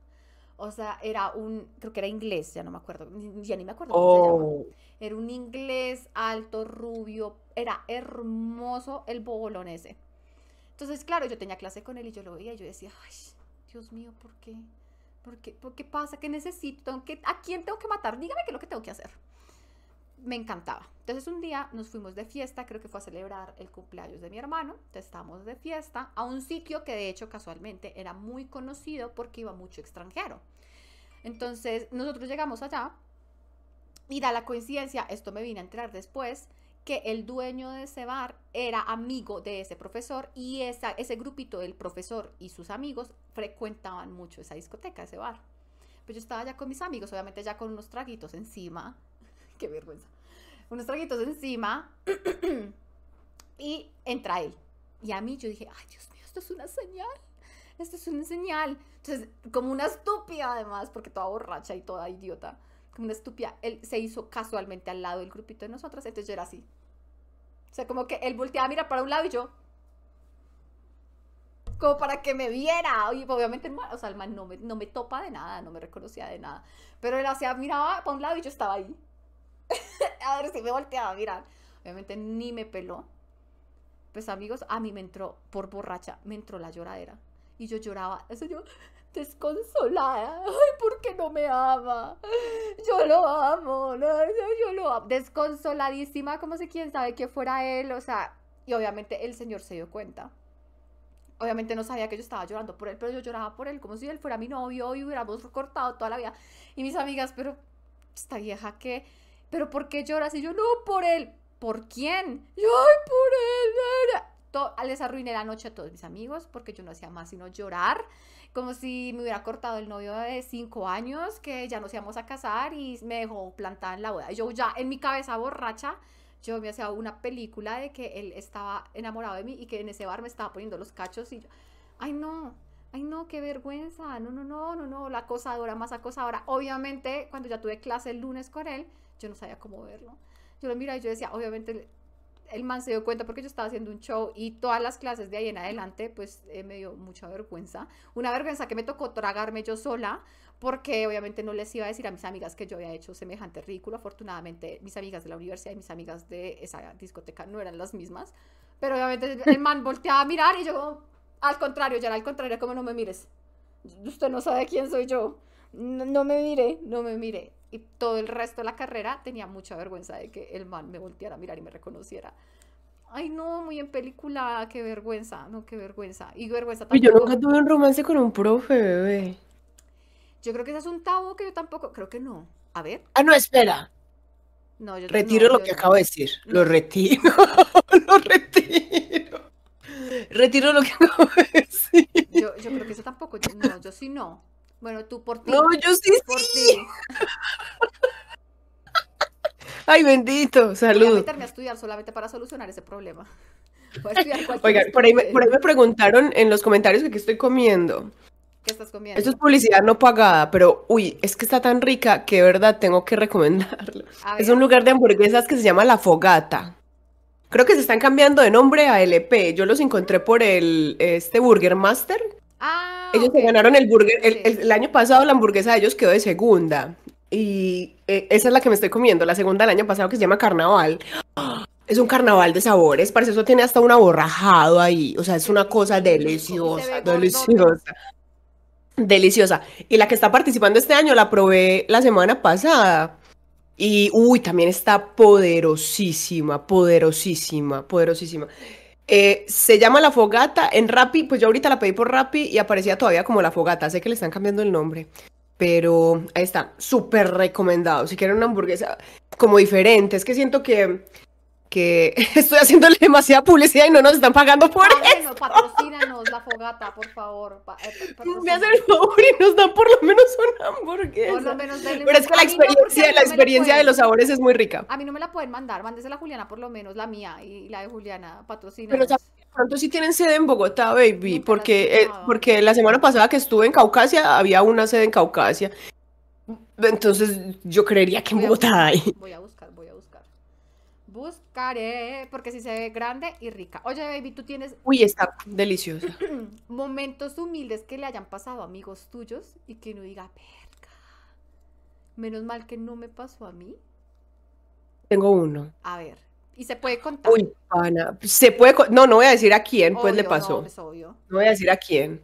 O sea, era un, creo que era inglés, ya no me acuerdo, ya ni me acuerdo cómo se llama. Oh, Era un inglés alto, rubio, era hermoso el bobolón ese. Entonces, claro, yo tenía clase con él y yo lo veía y yo decía, ay, Dios mío, ¿por qué? ¿Por qué, ¿Por qué pasa? ¿Qué necesito? ¿Tengo que- ¿A quién tengo que matar? Dígame qué es lo que tengo que hacer. Me encantaba. Entonces, un día nos fuimos de fiesta, creo que fue a celebrar el cumpleaños de mi hermano. Entonces, estábamos de fiesta a un sitio que, de hecho, casualmente era muy conocido porque iba mucho extranjero. Entonces, nosotros llegamos allá y da la coincidencia, esto me vine a enterar después, que el dueño de ese bar era amigo de ese profesor y esa, ese grupito del profesor y sus amigos frecuentaban mucho esa discoteca, ese bar. Pues yo estaba ya con mis amigos, obviamente ya con unos traguitos encima. Qué vergüenza. Unos traguitos encima. y entra él. Y a mí yo dije, ay Dios mío, esto es una señal. Esto es una señal. Entonces, como una estúpida además, porque toda borracha y toda idiota como una estúpida, él se hizo casualmente al lado del grupito de nosotras, entonces yo era así. O sea, como que él volteaba a mirar para un lado y yo, como para que me viera. Y obviamente, o sea, el man no me, no me topa de nada, no me reconocía de nada. Pero él hacía, miraba para un lado y yo estaba ahí. a ver si me volteaba a mirar. Obviamente ni me peló. Pues amigos, a mí me entró, por borracha, me entró la lloradera. Y yo lloraba, eso yo, desconsolada. Ay, ¿por qué no me ama? Yo lo amo, no, yo, lo amo. Desconsoladísima, como si quién sabe que fuera él, o sea, y obviamente el señor se dio cuenta. Obviamente no sabía que yo estaba llorando por él, pero yo lloraba por él como si él fuera mi novio y hubiéramos cortado toda la vida. Y mis amigas, pero esta vieja que, pero ¿por qué lloras? Y yo, no, por él. ¿Por quién? Yo, ay, por él. To- les arruiné la noche a todos mis amigos porque yo no hacía más sino llorar como si me hubiera cortado el novio de cinco años, que ya nos íbamos a casar y me dejó plantada en la boda. Y Yo ya en mi cabeza borracha, yo me hacía una película de que él estaba enamorado de mí y que en ese bar me estaba poniendo los cachos y yo, ay no, ay no, qué vergüenza, no, no, no, no, no, la acosadora más acosadora. Obviamente, cuando ya tuve clase el lunes con él, yo no sabía cómo verlo. Yo lo miraba y yo decía, obviamente el man se dio cuenta porque yo estaba haciendo un show y todas las clases de ahí en adelante, pues eh, me dio mucha vergüenza. Una vergüenza que me tocó tragarme yo sola, porque obviamente no les iba a decir a mis amigas que yo había hecho semejante ridículo. Afortunadamente, mis amigas de la universidad y mis amigas de esa discoteca no eran las mismas. Pero obviamente el man volteaba a mirar y yo, al contrario, ya era al contrario, como no me mires. Usted no sabe quién soy yo. No me mire, no me mire. Y todo el resto de la carrera tenía mucha vergüenza de que el man me volteara a mirar y me reconociera. Ay, no, muy en película, qué vergüenza, no, qué vergüenza. Y vergüenza Uy, yo nunca tuve un romance con un profe, bebé. Yo creo que ese es un tabú que yo tampoco, creo que no. A ver, Ah, no, espera. no, yo Retiro no, lo yo que no. acabo de decir. Lo retiro. lo retiro. Retiro lo que acabo de decir. Yo, yo creo que eso tampoco, yo- no, yo sí no. Bueno, tú por ti. No, yo sí, por sí. ti. Ay, bendito. Voy a Salud. meterme a estudiar solamente para solucionar ese problema. Oigan, por ahí, me, por ahí me preguntaron en los comentarios que qué estoy comiendo. ¿Qué estás comiendo? Esto es publicidad no pagada, pero uy, es que está tan rica que de verdad tengo que recomendarlo. Es un lugar de hamburguesas que se llama La Fogata. Creo que se están cambiando de nombre a LP. Yo los encontré por el este Burger Master. Ah, Ellos se ganaron el burger. El, Sí. el- el año pasado la hamburguesa de ellos quedó de segunda. Y eh, esa es la que me estoy comiendo, la segunda del año pasado que se llama Carnaval. Es un carnaval de sabores, parece eso tiene hasta un aborrajado ahí. O sea, es una cosa deliciosa, deliciosa. Deliciosa. Y la que está participando este año la probé la semana pasada. Y, uy, también está poderosísima, poderosísima, poderosísima. Eh, se llama La Fogata. En Rappi, pues yo ahorita la pedí por Rappi y aparecía todavía como La Fogata, sé que le están cambiando el nombre, pero ahí está, súper recomendado, si quieren una hamburguesa como diferente, es que siento que, estoy haciéndole demasiada publicidad y no nos están pagando por eso. Páguenos, patrocínanos la fogata, por favor. pa- eh, Me hacen el favor y nos dan por lo menos una hamburguesa. Por lo menos denle Pero es que la no, experiencia, la no experiencia de los sabores es muy rica. A mí no me la pueden mandar, mándesela a Juliana por lo menos, la mía y la de Juliana, patrocina. Pero pronto sí tienen sede en Bogotá, baby, porque, eh, porque la semana pasada que estuve en Caucasia había una sede en Caucasia. Entonces yo creería que en Voy Bogotá buscar, hay. Voy a buscar, voy a buscar. Buscaré, porque si se ve grande y rica. Oye, baby, tú tienes Uy, está deliciosa. momentos humildes que le hayan pasado a amigos tuyos y que uno diga, verga, menos mal que no me pasó a mí. Tengo uno. A ver, y se puede contar. Uy, pana. Se puede. No, no voy a decir a quién, pues le pasó. No, es obvio. No voy a decir a quién.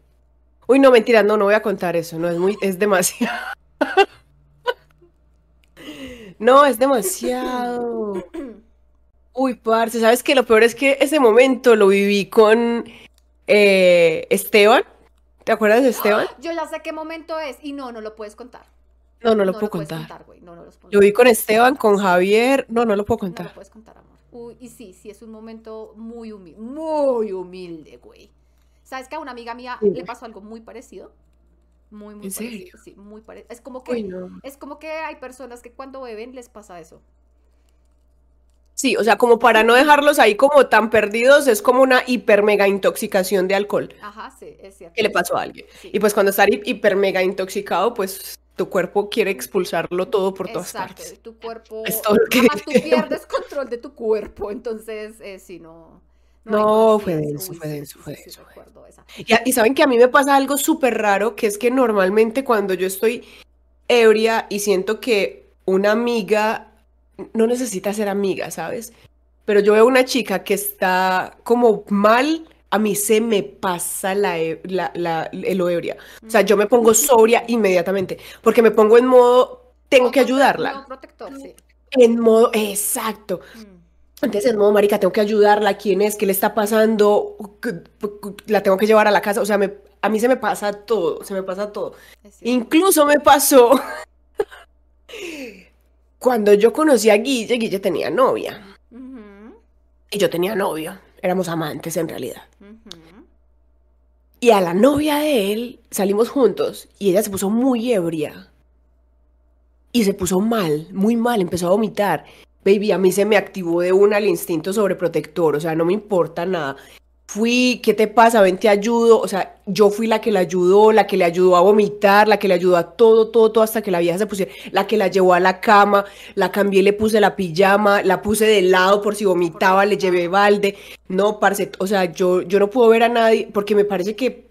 Uy, no, mentira, no, no voy a contar eso. No, es muy, es demasiado. No, es demasiado. Uy, parce, ¿sabes qué? Lo peor es que ese momento lo viví con eh, Esteban. ¿Te acuerdas de Esteban? Yo ya sé qué momento es y no, no lo puedes contar. No, no lo no puedo puedes contar. güey. No, no los puedes Lo vi con Esteban, con Javier. No, no lo puedo No lo contar. puedes contar, amor. Uy, y sí, sí, es un momento muy humilde, muy humilde, güey. ¿Sabes que a una amiga mía Sí. le pasó algo muy parecido? Muy, muy ¿En parecido. serio? Sí, muy parecido. Es como que, Uy, no. es como que hay personas que cuando beben les pasa eso. Sí, o sea, como para no dejarlos ahí como tan perdidos, es como una hiper mega intoxicación de alcohol Ajá, sí, es cierto. que le pasó a alguien. Sí. Y pues cuando está hi- hiper mega intoxicado, pues tu cuerpo quiere expulsarlo todo por todas Exacto, partes. tu cuerpo, Es todo que además tú pierdes control de tu cuerpo, entonces, eh, sí, no. hay No, fue denso, fue denso, fue denso, y saben que a mí me pasa algo súper raro, que es que normalmente cuando yo estoy ebria y siento que una amiga no necesita ser amiga, ¿sabes? Pero yo veo una chica que está como mal, a mí se me pasa la, e- la, la- el. O sea, yo me pongo sobria inmediatamente, porque me pongo en modo, tengo que ayudarla. Protector, sí. En modo, exacto. Mm. Entonces, en modo, marica, tengo que ayudarla. ¿Quién es? ¿Qué le está pasando? La tengo que llevar a la casa. O sea, me- a mí se me pasa todo, se me pasa todo. Incluso me pasó cuando yo conocí a Guille, Guille tenía novia. Y yo tenía novio. Éramos amantes en realidad. Y a la novia de él salimos juntos y ella se puso muy ebria. Y se puso mal, muy mal, empezó a vomitar. Baby, a mí se me activó de una el instinto sobreprotector, o sea, no me importa nada. Fui, ¿qué te pasa? Ven, te ayudo. O sea, yo fui la que la ayudó, la que le ayudó a vomitar, la que le ayudó a todo, todo, todo, hasta que la vieja se pusiera, la que la llevó a la cama, la cambié, le puse la pijama, la puse de lado por si vomitaba, le llevé balde. No, parce, o sea, yo, yo no puedo ver a nadie porque me parece que,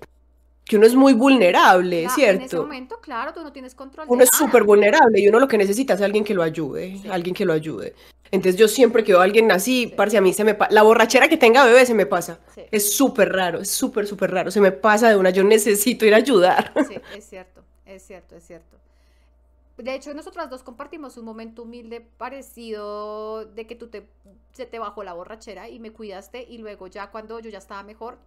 que uno es muy vulnerable, Ya, En ese ¿cierto? momento, claro, tú no tienes control de Uno es súper vulnerable y uno lo que necesita es alguien que lo ayude, alguien que lo ayude. Entonces yo siempre que veo a alguien así, parce, a mí se me pasa, la borrachera que tenga bebé se me pasa. Sí. Es súper raro, es súper, súper raro, se me pasa de una, yo necesito ir a ayudar. Sí, es cierto, es cierto, es cierto. De hecho, nosotras dos compartimos un momento humilde parecido de que tú te, se te bajó la borrachera y me cuidaste y luego ya cuando yo ya estaba mejor,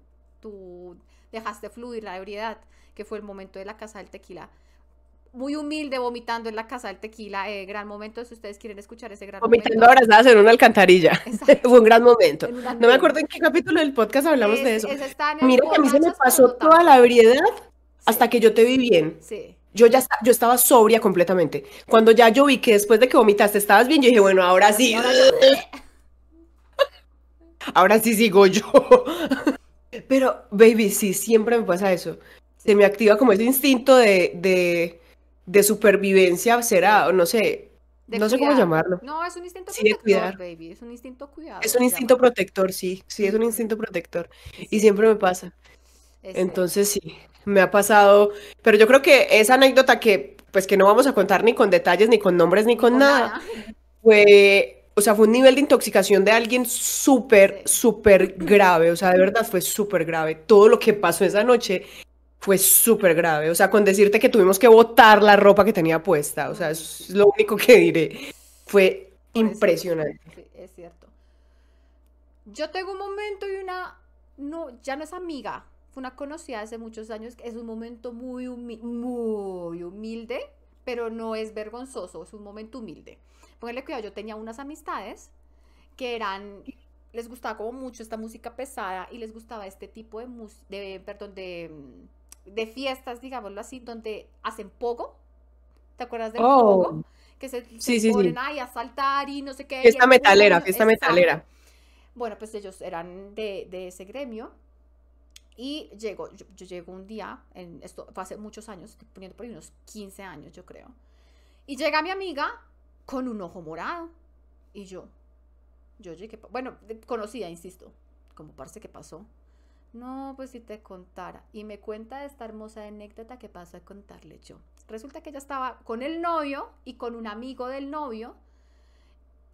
tú dejaste fluir la ebriedad, que fue el momento de la casa del tequila. Muy humilde, vomitando en la casa del tequila, eh, gran momento, si ustedes quieren escuchar ese gran Vomitando momento. abrazadas en una alcantarilla. Fue un gran momento. No me acuerdo en qué capítulo del podcast hablamos de Es- eso. en el Mira que a mí se me pasó no toda la ebriedad Sí, hasta que yo te vi bien. Sí. Yo ya yo estaba sobria completamente. Cuando ya yo vi que después de que vomitaste estabas bien, yo dije, bueno, ahora sí. Ahora sí sigo yo. Pero, baby, sí, siempre me pasa eso. Se me activa como ese instinto de, de, de supervivencia, será, o no sé. de No sé cómo llamarlo. No, es un instinto Sí, de protector, cuidar. baby. Es un instinto cuidado. Es un instinto protector, sí, sí, es un instinto protector. Sí, Y siempre me pasa. es Entonces sí, me ha pasado, pero yo creo que esa anécdota que, pues que no vamos a contar ni con detalles, ni con nombres, ni Con nada, nada. fue, o sea, fue un nivel de intoxicación de alguien súper, súper grave, o sea, de verdad fue súper grave. Todo lo que pasó esa noche fue súper grave, o sea, con decirte que tuvimos que botar la ropa que tenía puesta, o sea, es lo único que diré. Fue impresionante. Sí, es cierto. Yo tengo un momento y una, no, ya no es amiga, fue una conocida hace muchos años, es un momento muy, humi- muy humilde, pero no es vergonzoso, es un momento humilde. Póngale cuidado, yo tenía unas amistades que eran, les gustaba como mucho esta música pesada y les gustaba este tipo de, mus- de perdón, de, mm, de fiestas, digámoslo así, donde hacen pogo. ¿Te acuerdas del Oh. pogo? Que se, se Sí, sí, sí. ponen ahí a saltar y no sé qué. Fiesta metalera, fiesta exacto. metalera. Bueno, pues ellos eran de, de ese gremio. Y llego, yo, yo llego un día, en, esto fue hace muchos años, estoy poniendo por ahí unos 15 años, yo creo. Y llega mi amiga con un ojo morado. Y yo, yo llegué, bueno, conocida, insisto, como parece que pasó. No, pues si te contara. Y me cuenta esta hermosa anécdota que pasó a contarle yo. Resulta que ella estaba con el novio y con un amigo del novio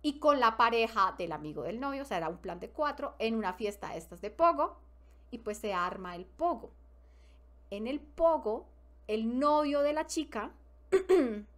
y con la pareja del amigo del novio, o sea, era un plan de cuatro, en una fiesta de estas de pogo, y pues se arma el pogo. En el pogo, el novio de la chica,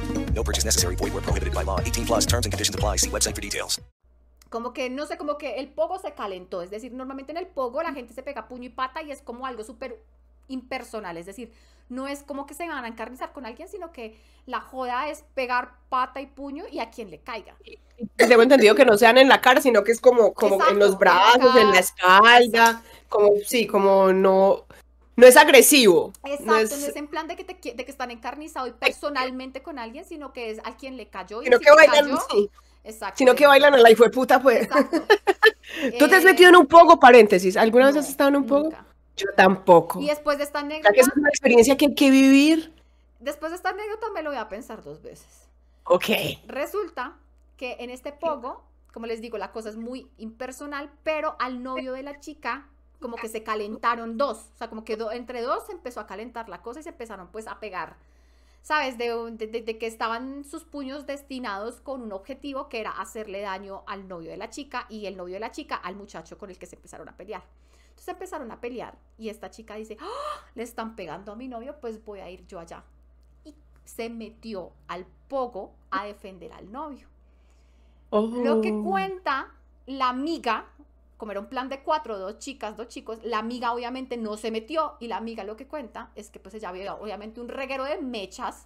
No purchase necessary. Void where prohibited by law. 18 plus terms and conditions apply. See website for details. como que, no sé, como que el pogo se calentó. Es decir, normalmente en el pogo la gente se pega puño y pata y es como algo súper impersonal. Es decir, no es como que se van a encarnizar con alguien, sino que la joda es pegar pata y puño y a quien le caiga. Y Tengo entendido que no sean en la cara, sino que es como, como en los Exacto, en la brazos, en la cara. espalda, como, sí, como no, no es agresivo. Exacto, no no es, es, en plan de que, te de que están encarnizados y personalmente con alguien, sino que es a quien le cayó. Y sino si que bailan, cayó, sí, exacto, sino que bailan a la hijo de puta, pues. Exacto. ¿Tú te has Eh, metido en un pogo, paréntesis? ¿Alguna vez no, has estado en un pogo? nunca. Yo tampoco. Y después de esta anécdota, que es una experiencia que hay que vivir. después de esta anécdota me lo voy a pensar dos veces. Ok. Resulta que en este pogo, como les digo, la cosa es muy impersonal, pero al novio de la chica como que se calentaron dos, o sea, como que do- entre dos se empezó a calentar la cosa y se empezaron pues a pegar, ¿sabes? De, de- de- de que estaban sus puños destinados con un objetivo que era hacerle daño al novio de la chica y el novio de la chica al muchacho con el que se empezaron a pelear. Entonces empezaron a pelear y esta chica dice, "¡Ah! le están pegando a mi novio, pues voy a ir yo allá. Y se metió al pogo a defender al novio. Lo que Oh. cuenta la amiga, como un plan de cuatro, dos chicas, dos chicos, la amiga obviamente no se metió y la amiga lo que cuenta es que pues ella había obviamente un reguero de mechas,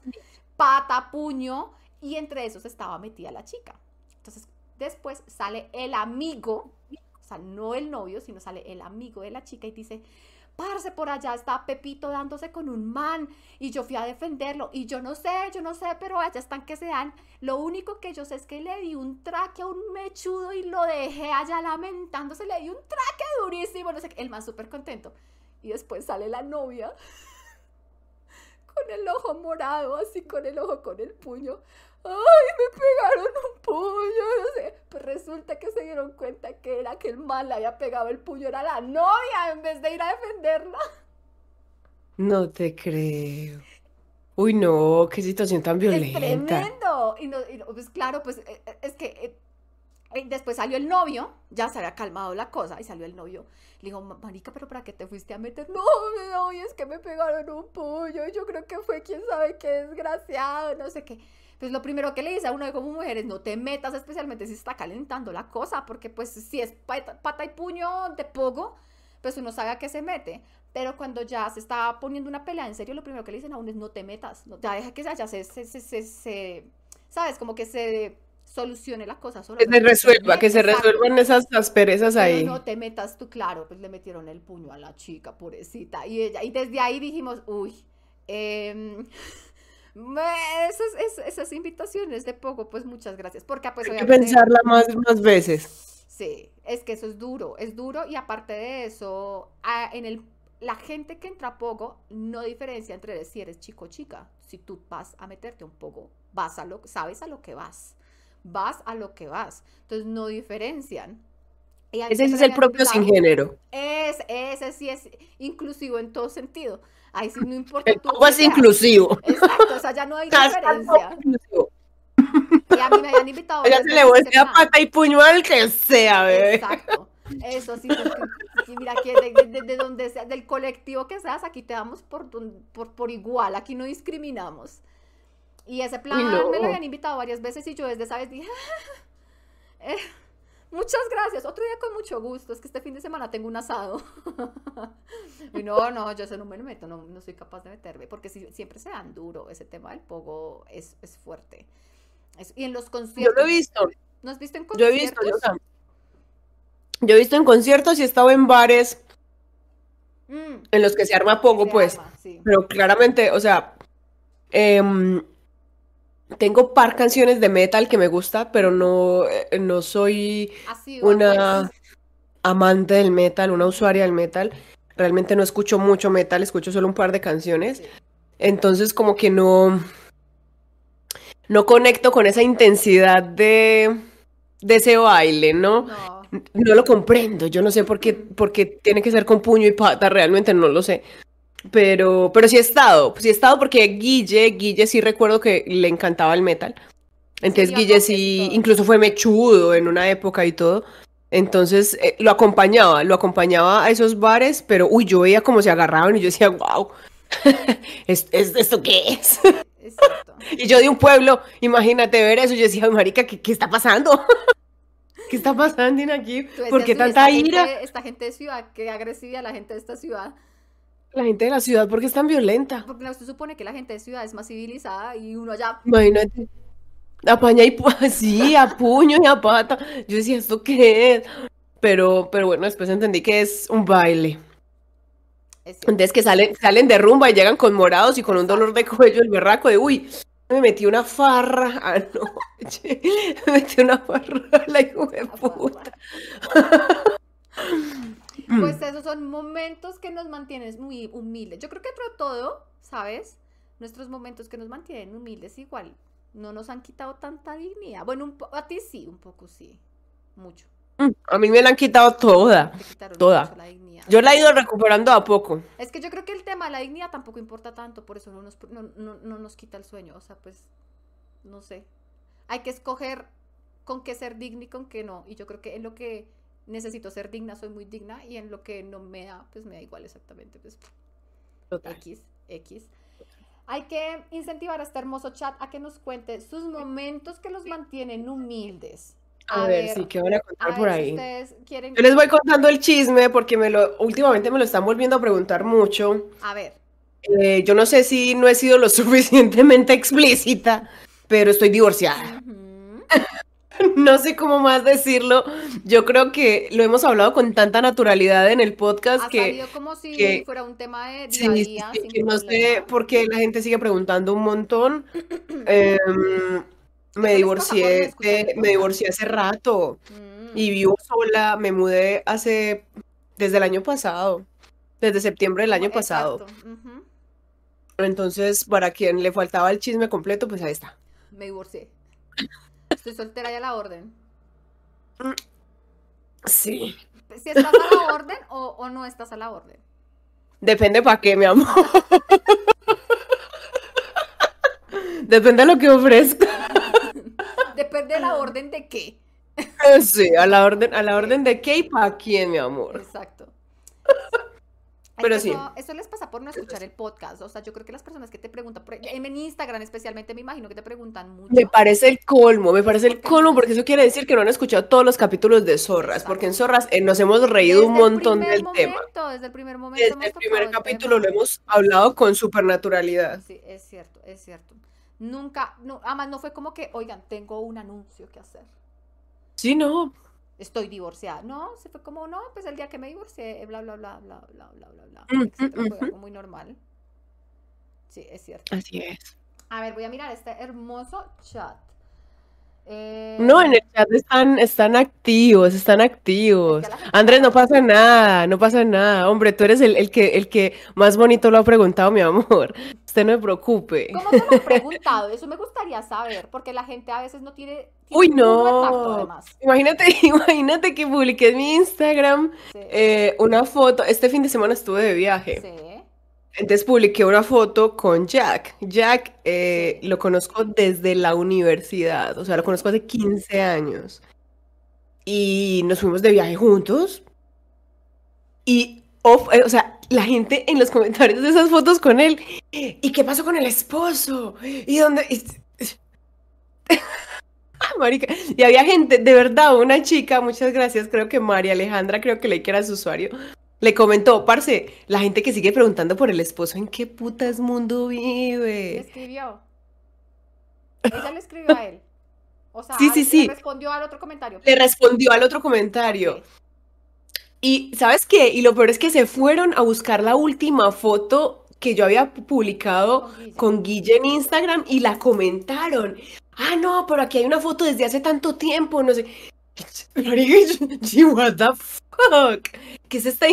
pata, puño y entre esos estaba metida la chica. Entonces después sale el amigo, o sea, no el novio, sino sale el amigo de la chica y dice, parce, por allá está Pepito dándose con un man y yo fui a defenderlo y yo no sé, yo no sé, pero allá están que se dan. Lo único que yo sé es que le di un traque a un mechudo y lo dejé allá lamentándose, le di un traque durísimo, no sé el man súper contento. Y después sale la novia con el ojo morado, así con el ojo con el puño. ¡Ay, me pegaron un puño! No sé. Pues resulta que se dieron cuenta que era que el mal le había pegado el puño, era la novia en vez de ir a defenderla. No te creo. Uy, no, qué situación tan Es violenta. tremendo. Y, no, y no, pues claro, pues eh, eh, es que eh, después salió el novio, ya se había calmado la cosa, y salió el novio. Le dijo, "Ma- marica, ¿pero para qué te fuiste a meter? No, no, es que me pegaron un y yo creo que fue quién sabe qué desgraciado, no sé qué. Pues lo primero que le dice a uno como mujer es no te metas, especialmente si está calentando la cosa, porque pues si es pata, y puño de pogo, pues uno sabe a qué se mete. Pero cuando ya se está poniendo una pelea en serio, lo primero que le dicen a uno es no te metas, no, ya deja que ya se, se, se- se- ¿sabes? Como que se solucione la cosa sola. Que se no te resuelva, que se resuelvan esas asperezas ahí. no te metas tú, claro, pues le metieron el puño a la chica, pobrecita. Y ella, y desde ahí dijimos, uy, em, me- esas, es- esas invitaciones de poco, pues muchas gracias. Porque pues Hay que pensarla más, más veces. Sí, es que eso es duro, es duro y aparte de eso, en el, la gente que entra a poco no diferencia entre si eres chico o chica. Si tú vas a meterte un poco, vas a lo, sabes a lo que vas, vas a lo que vas. Entonces no diferencian. Ese es el propio sin género. Es, ese sí es inclusivo en todo sentido. Ahí sí no importa El qué es inclusivo. Exacto, o sea, ya no hay diferencia. Y a mí me habían invitado. Ya se le voltea nada. pata y puño al que sea, bebé. Exacto. Eso sí, porque, sí, mira, que de, de- de donde sea, del colectivo que seas, aquí te damos por, por, por igual, aquí no discriminamos. Y ese plan no. me lo habían invitado varias veces y yo desde esa vez dije, "Eh, muchas gracias, otro día con mucho gusto, es que este fin de semana tengo un asado. y no, no, yo eso no me lo meto, no, no soy capaz de meterme, porque si- siempre se dan duro, ese tema del pogo es, es fuerte. Es- y en los Yo conciertos. lo he visto. ¿No has visto en Yo he conciertos? visto, yo, yo he visto en conciertos y he estado en bares Mm, en los que se arma poco, se pues. arma, sí. Pero claramente, o sea, em, tengo par canciones de metal que me gusta, pero no, eh, no soy una amante del metal, una usuaria del metal. Realmente no escucho mucho metal, escucho solo un par de canciones. Entonces, como que no, no conecto con esa intensidad de, de ese baile, ¿no? No, No lo comprendo, yo no sé por qué, por qué tiene que ser con puño y pata, realmente no lo sé. Pero, pero sí he estado, sí he estado porque Guille, Guille sí recuerdo que le encantaba el metal. Entonces Guille sí, incluso fue mechudo en una época y todo. Entonces eh, lo acompañaba, lo acompañaba a esos bares, pero uy, yo veía cómo se agarraban y yo decía, wow, ¿es, es- esto qué es? Y yo de un pueblo, imagínate ver eso, yo decía, "Ay, marica, ¿qué, qué está pasando? ¿Qué está pasando en aquí? ¿Por qué "Uy, tanta esta ira? Gente, esta gente de ciudad, qué agresiva la gente de esta ciudad. La gente de la ciudad, ¿por qué es tan violenta? Porque no se supone que la gente de ciudad es más civilizada y uno allá. Imagínate. A paña y sí, a puño y a pata. Yo decía, ¿esto qué es? Pero, pero bueno, después entendí que es un baile. Es. Entonces que salen, salen de rumba y llegan con morados y con un dolor de cuello el berraco de uy, me metí una farra anoche. Me metí una farra la hijo de puta. Pues esos son momentos que nos mantienen muy humildes. Yo creo que entre todo, ¿sabes? Nuestros momentos que nos mantienen humildes igual no nos han quitado tanta dignidad. Bueno, un a ti sí, un poco sí. Mucho. Mm, A mí me la han quitado toda. Toda. mucho la dignidad. Yo la he ido recuperando a poco. Es que yo creo que el tema de la dignidad tampoco importa tanto, por eso no nos, no, no- no nos quita el sueño. O sea, pues, no sé. Hay que escoger con qué ser digna y con qué no. Y yo creo que en lo que necesito ser digna, soy muy digna. Y en lo que no me da, pues me da igual exactamente. Pues, Total. X, X. Hay que incentivar a este hermoso chat a que nos cuente sus momentos que los mantienen humildes. A, ver, sí, ¿qué van a contar a por ver si ahí? ustedes quieren. Yo les voy contando el chisme porque me lo, últimamente me lo están volviendo a preguntar mucho. A ver, Eh, yo no sé si no he sido lo suficientemente explícita, pero estoy divorciada. ujú, No sé cómo más decirlo. Yo creo que lo hemos hablado con tanta naturalidad en el podcast ha que salido como si que- fuera un tema de día sí, a sí, día, sí, sin que no sé por qué la gente sigue preguntando un montón. Em, me divorcié, de- me divorcié hace rato Mm, y vivo sola. Me mudé hace desde el año pasado, desde septiembre del año pasado. Entonces, para quien le faltaba el chisme completo, pues ahí está. Me divorcié. Estoy soltera y a la orden. Sí. Si estás a la orden o, o no estás a la orden. Depende para qué, mi amor. Depende de lo que ofrezca. Depende de la orden de qué. Sí, a la orden, a la orden de qué y para quién, mi amor. Exacto. Pero que sí. Eso, eso les pasa por no escuchar el podcast. O sea, yo creo que las personas que te preguntan, por- en Instagram especialmente, me imagino que te preguntan mucho. Me parece el colmo, me parece el colmo, porque eso quiere decir que no han escuchado todos los capítulos de Zorras, porque en Zorras eh, nos hemos reído un Desde montón del tema. Desde el primer momento. Desde el primer el capítulo lo hemos hablado con supernaturalidad. Sí, es cierto, es cierto. Nunca, no, además no fue como que, oigan, tengo un anuncio que hacer. Sí, no. Estoy divorciada. No, se fue como, no, pues el día que me divorcié, bla, bla, bla, bla, bla, bla, bla, bla, Mm, mm, algo muy normal. Sí, es cierto. Así es. A ver, voy a mirar este hermoso chat. Eh, No, en el chat están, están activos, están activos. Andrés, no pasa nada, no pasa nada. Hombre, tú eres el, el que, el que más bonito lo ha preguntado, mi amor. Usted no se preocupe. ¿Cómo te lo han preguntado? Eso me gustaría saber, porque la gente a veces no tiene, tiene Uy, tacto, no. además. Imagínate, imagínate que publiqué en mi Instagram Sí. eh, una foto. Este fin de semana estuve de viaje. Sí. Entonces publiqué una foto con Jack. Jack eh, lo conozco desde la universidad, o sea, lo conozco hace 15 años. Y nos fuimos de viaje juntos. Y, eh, o sea, la gente en los comentarios de esas fotos con él, ¿y qué pasó con el esposo? ¿Y dónde? y- Marica, y había gente, de verdad, una chica, muchas gracias, creo que María Alejandra, creo que leí que era su usuario, le comentó, parce, la gente que sigue preguntando por el esposo, ¿en qué putas mundo Le vive? escribió. Ella le escribió a él. O sea, Sí, sí, sí. le respondió al otro comentario. Le respondió al otro comentario. Y ¿sabes qué? Y lo peor es que se fueron a buscar la última foto que yo había publicado con Guille en Instagram y la comentaron. Ah, no, pero aquí hay una foto desde hace tanto tiempo, no sé. What the fuck? ¿Qué es esta?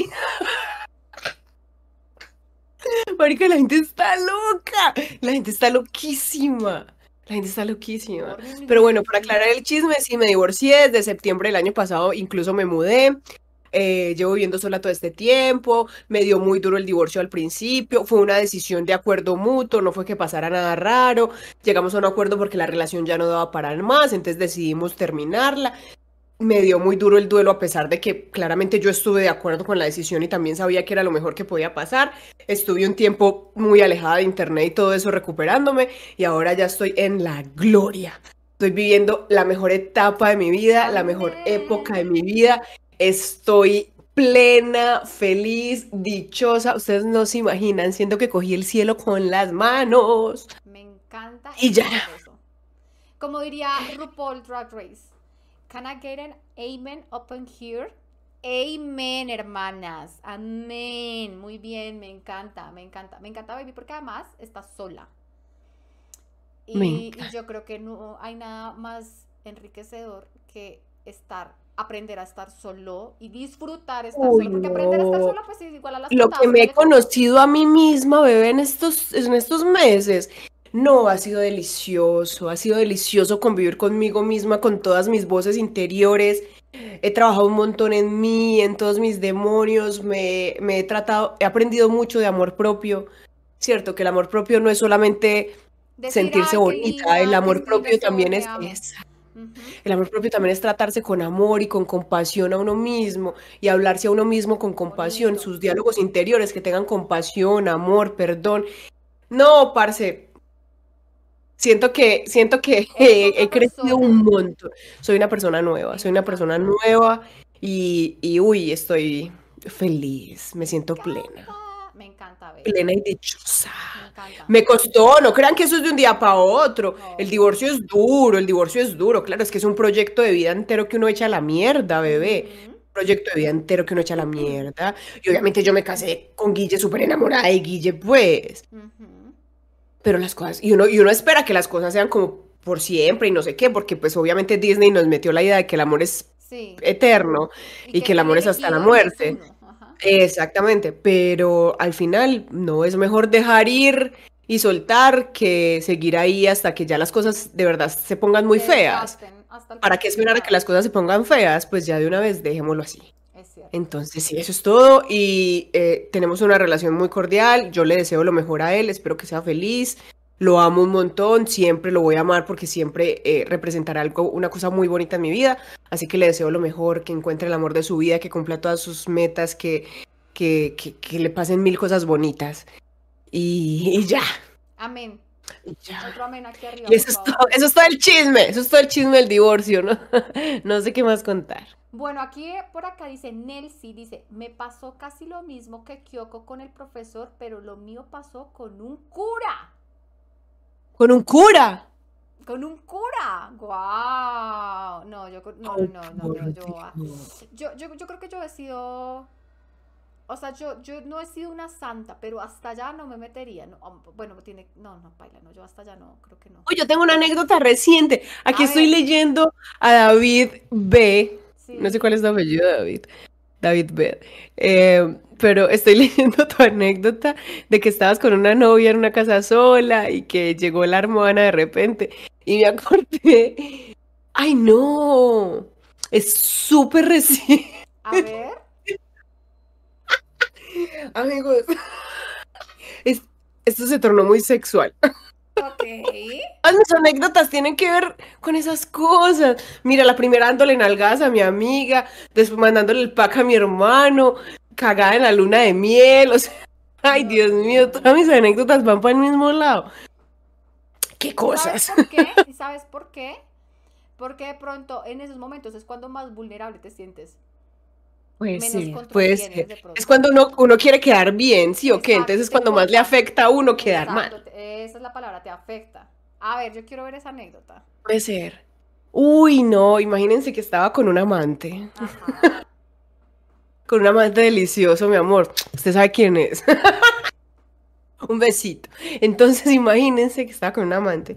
Marica, la gente está loca. La gente está loquísima. La gente está loquísima. Pero bueno, para aclarar el chisme, sí me divorcié desde septiembre del año pasado, incluso me mudé. eh, llevo viviendo sola todo este tiempo, me dio muy duro el divorcio al principio, fue una decisión de acuerdo mutuo, no fue que pasara nada raro, llegamos a un acuerdo porque la relación ya no daba para más, entonces decidimos terminarla. Me dio muy duro el duelo a pesar de que claramente yo estuve de acuerdo con la decisión y también sabía que era lo mejor que podía pasar. Estuve un tiempo muy alejada de internet y todo eso recuperándome y ahora ya estoy en la gloria. Estoy viviendo la mejor etapa de mi vida, la mejor época de mi vida. Estoy plena, feliz, dichosa. Ustedes no se imaginan, siento que cogí el cielo con las manos. Me encanta Y ya. Como diría RuPaul Drag Race. Can I get an amen up in here? Amen, hermanas. Amén. Muy bien, me encanta, me encanta. Me encanta, baby, porque además está sola. Y, yo creo que no hay nada más enriquecedor que estar, aprender a estar solo y disfrutar estar Uy, solo. Porque aprender a estar no. sola, pues es igual a las Lo que me he conocido a mí misma, bebé, en estos, en estos meses, no, ha sido delicioso, ha sido delicioso convivir conmigo misma, con todas mis voces interiores. He trabajado un montón en mí, en todos mis demonios, me, me he tratado, he aprendido mucho de amor propio. Cierto, que el amor propio no es solamente decir, sentirse "Ay, qué bonita, el amor propio también es me amo". esa. Ujú. El amor propio también es tratarse con amor y con compasión a uno mismo y hablarse a uno mismo con compasión, Bonito. sus diálogos interiores que tengan compasión, amor, perdón. No, parce. Siento que, siento que he, crecido persona. un montón. Soy una persona nueva, soy una persona nueva y, y uy, estoy feliz, me siento plena, Me encanta, baby. plena y dichosa. Me costó, no crean que eso es de un día para otro. No. El divorcio es duro, el divorcio es duro. Claro, es que es un proyecto de vida entero que uno echa a la mierda, bebé. Ujú. Un proyecto de vida entero que uno echa a la mierda. Y obviamente yo me casé con Guille súper enamorada de Guille, pues. Pero las cosas, y uno, y uno espera que las cosas sean como por siempre y no sé qué, porque pues obviamente Disney nos metió la idea de que el amor es Sí. eterno y que el amor es hasta la muerte. Exactamente, pero al final no es mejor dejar ir y soltar que seguir ahí hasta que ya las cosas de verdad se pongan muy Se feas. hasta ¿Para qué esperar a que las cosas se pongan feas? Pues ya de una vez dejémoslo así. Entonces, sí, eso es todo y eh, tenemos una relación muy cordial. Yo le deseo lo mejor a él, espero que sea feliz. Lo amo un montón, siempre lo voy a amar porque siempre eh, representará algo, una cosa muy bonita en mi vida. Así que le deseo lo mejor, que encuentre el amor de su vida, que cumpla todas sus metas, que, que, que, que le pasen mil cosas bonitas. Y, y ya, Amén. ya. Otro amén aquí arriba. Y eso es todo, eso es todo el chisme, eso es todo el chisme del divorcio, ¿no? No sé qué más contar. Bueno, aquí por acá dice Nelsi, dice, me pasó casi lo mismo que Kyoko con el profesor, pero lo mío pasó con un cura. Con un cura. Con un cura. ¡Guau! No, yo no, no, no, no, yo, yo, yo, creo que yo he sido. O sea, yo, yo no he sido una santa, pero hasta allá no me metería. No, bueno, tiene. No, no, baila, no, yo hasta allá no, creo que no. Uy, yo tengo una anécdota reciente. Aquí A estoy ver. leyendo a David B. Sí. No sé cuál es el apellido David. David B. Eh, pero estoy leyendo tu anécdota de que estabas con una novia en una casa sola y que llegó la hermana de repente. Y me acordé. ¡Ay, no! Es súper reciente. A ver. Amigos, es- esto se tornó muy sexual. Ok. Todas mis anécdotas tienen que ver con esas cosas. Mira, la primera dándole nalgadas a mi amiga, después mandándole el pack a mi hermano, cagada en la luna de miel, o sea, ay Dios mío, todas mis anécdotas van para el mismo lado. ¿Qué ¿Sabes cosas? por qué? ¿Y sabes por qué? Porque de pronto en esos momentos es cuando más vulnerable te sientes. Pues menos sí, control puede tienes ser. de pronto. Es cuando uno, uno quiere quedar bien, ¿sí o qué? Exacto, Entonces te cuando más le afecta a uno quedar mal. Exacto, Esa es la palabra, te afecta. A ver, yo quiero ver esa anécdota. Puede ser. Uy, no, imagínense que estaba con un amante. Ajá. Con un amante delicioso, mi amor. Usted sabe quién es. un besito. Entonces, imagínense que estaba con un amante.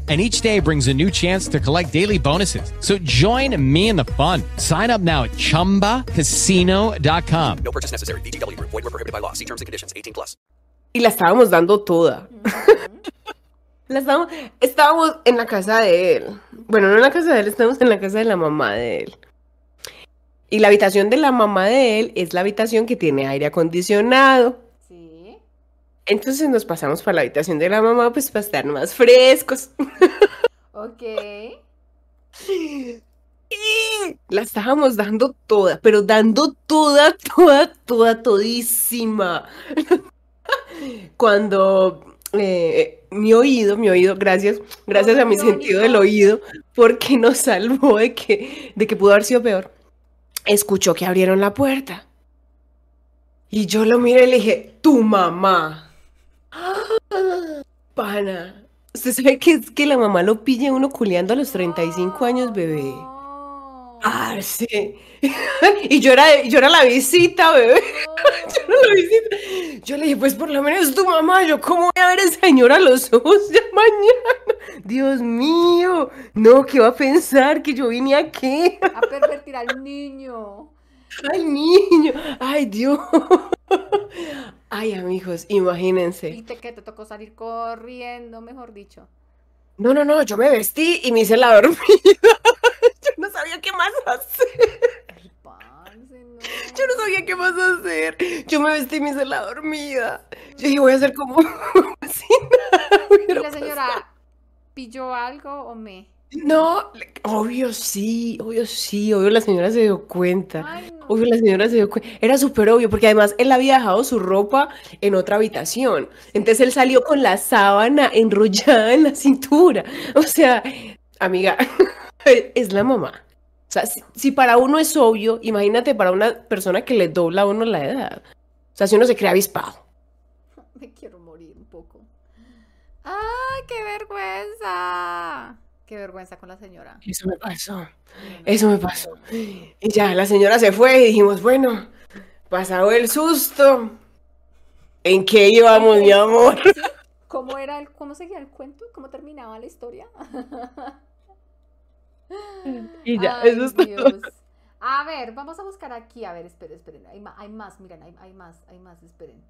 And each day brings a new chance to collect daily bonuses. So join me in the fun. Sign up now at chumbacasino.com. No purchase necessary. VGW Group. Void were prohibited by law. See terms and conditions. 18 plus. Y la estábamos dando toda. la estábamos, estábamos en la casa de él. Bueno, no en la casa de él, estábamos en la casa de la mamá de él. Y la habitación de la mamá de él es la habitación que tiene aire acondicionado. Entonces nos pasamos para la habitación de la mamá, pues para estar más frescos. Ok. Y la estábamos dando toda, pero dando toda, toda, toda, todísima. Cuando eh, mi oído, mi oído, gracias, gracias a mi sentido del oído, porque nos salvó de que, de que pudo haber sido peor. Escuchó que abrieron la puerta. Y yo lo miré y le dije, tu mamá. Pana. Usted sabe que es que la mamá lo pilla uno culeando a los 35 años, bebé. Ah, sí. y yo era, yo era la visita, bebé. yo era la visita. Yo le dije, pues por lo menos tu mamá, yo cómo voy a ver a esa señora a los ojos ya mañana. Dios mío. No, ¿qué va a pensar? Que yo vine aquí. A pervertir al niño. Ay, niño. Ay, Dios. Ay, amigos, imagínense. Y te, que te tocó salir corriendo, mejor dicho. No, no, no, yo me vestí y me hice la dormida. Yo no sabía qué más hacer. Parce, no. Yo no sabía qué más hacer. Yo me vestí y me hice la dormida. Yo dije, voy a hacer como si nada ¿Y la señora pilló algo o me? No, obvio sí, obvio sí, obvio la señora se dio cuenta. Ay, no. Obvio la señora se dio cuenta. Era súper obvio, porque además él había dejado su ropa en otra habitación. Entonces él salió con la sábana enrollada en la cintura. O sea, amiga, es la mamá. O sea, si, si para uno es obvio, imagínate para una persona que le dobla a uno la edad. O sea, si uno se cree avispado. Me quiero morir un poco. ¡Ay, qué vergüenza! Qué vergüenza con la señora. Eso me pasó. Eso me pasó. Y ya, la señora se fue y dijimos, bueno, pasado el susto. ¿En qué íbamos, mi amor? ¿Cómo era el, cómo seguía el cuento? ¿Cómo terminaba la historia? Y ya, Ay, eso es todo. A ver, vamos a buscar aquí. A ver, esperen, esperen. Hay más, miren, hay, hay más, hay más, esperen.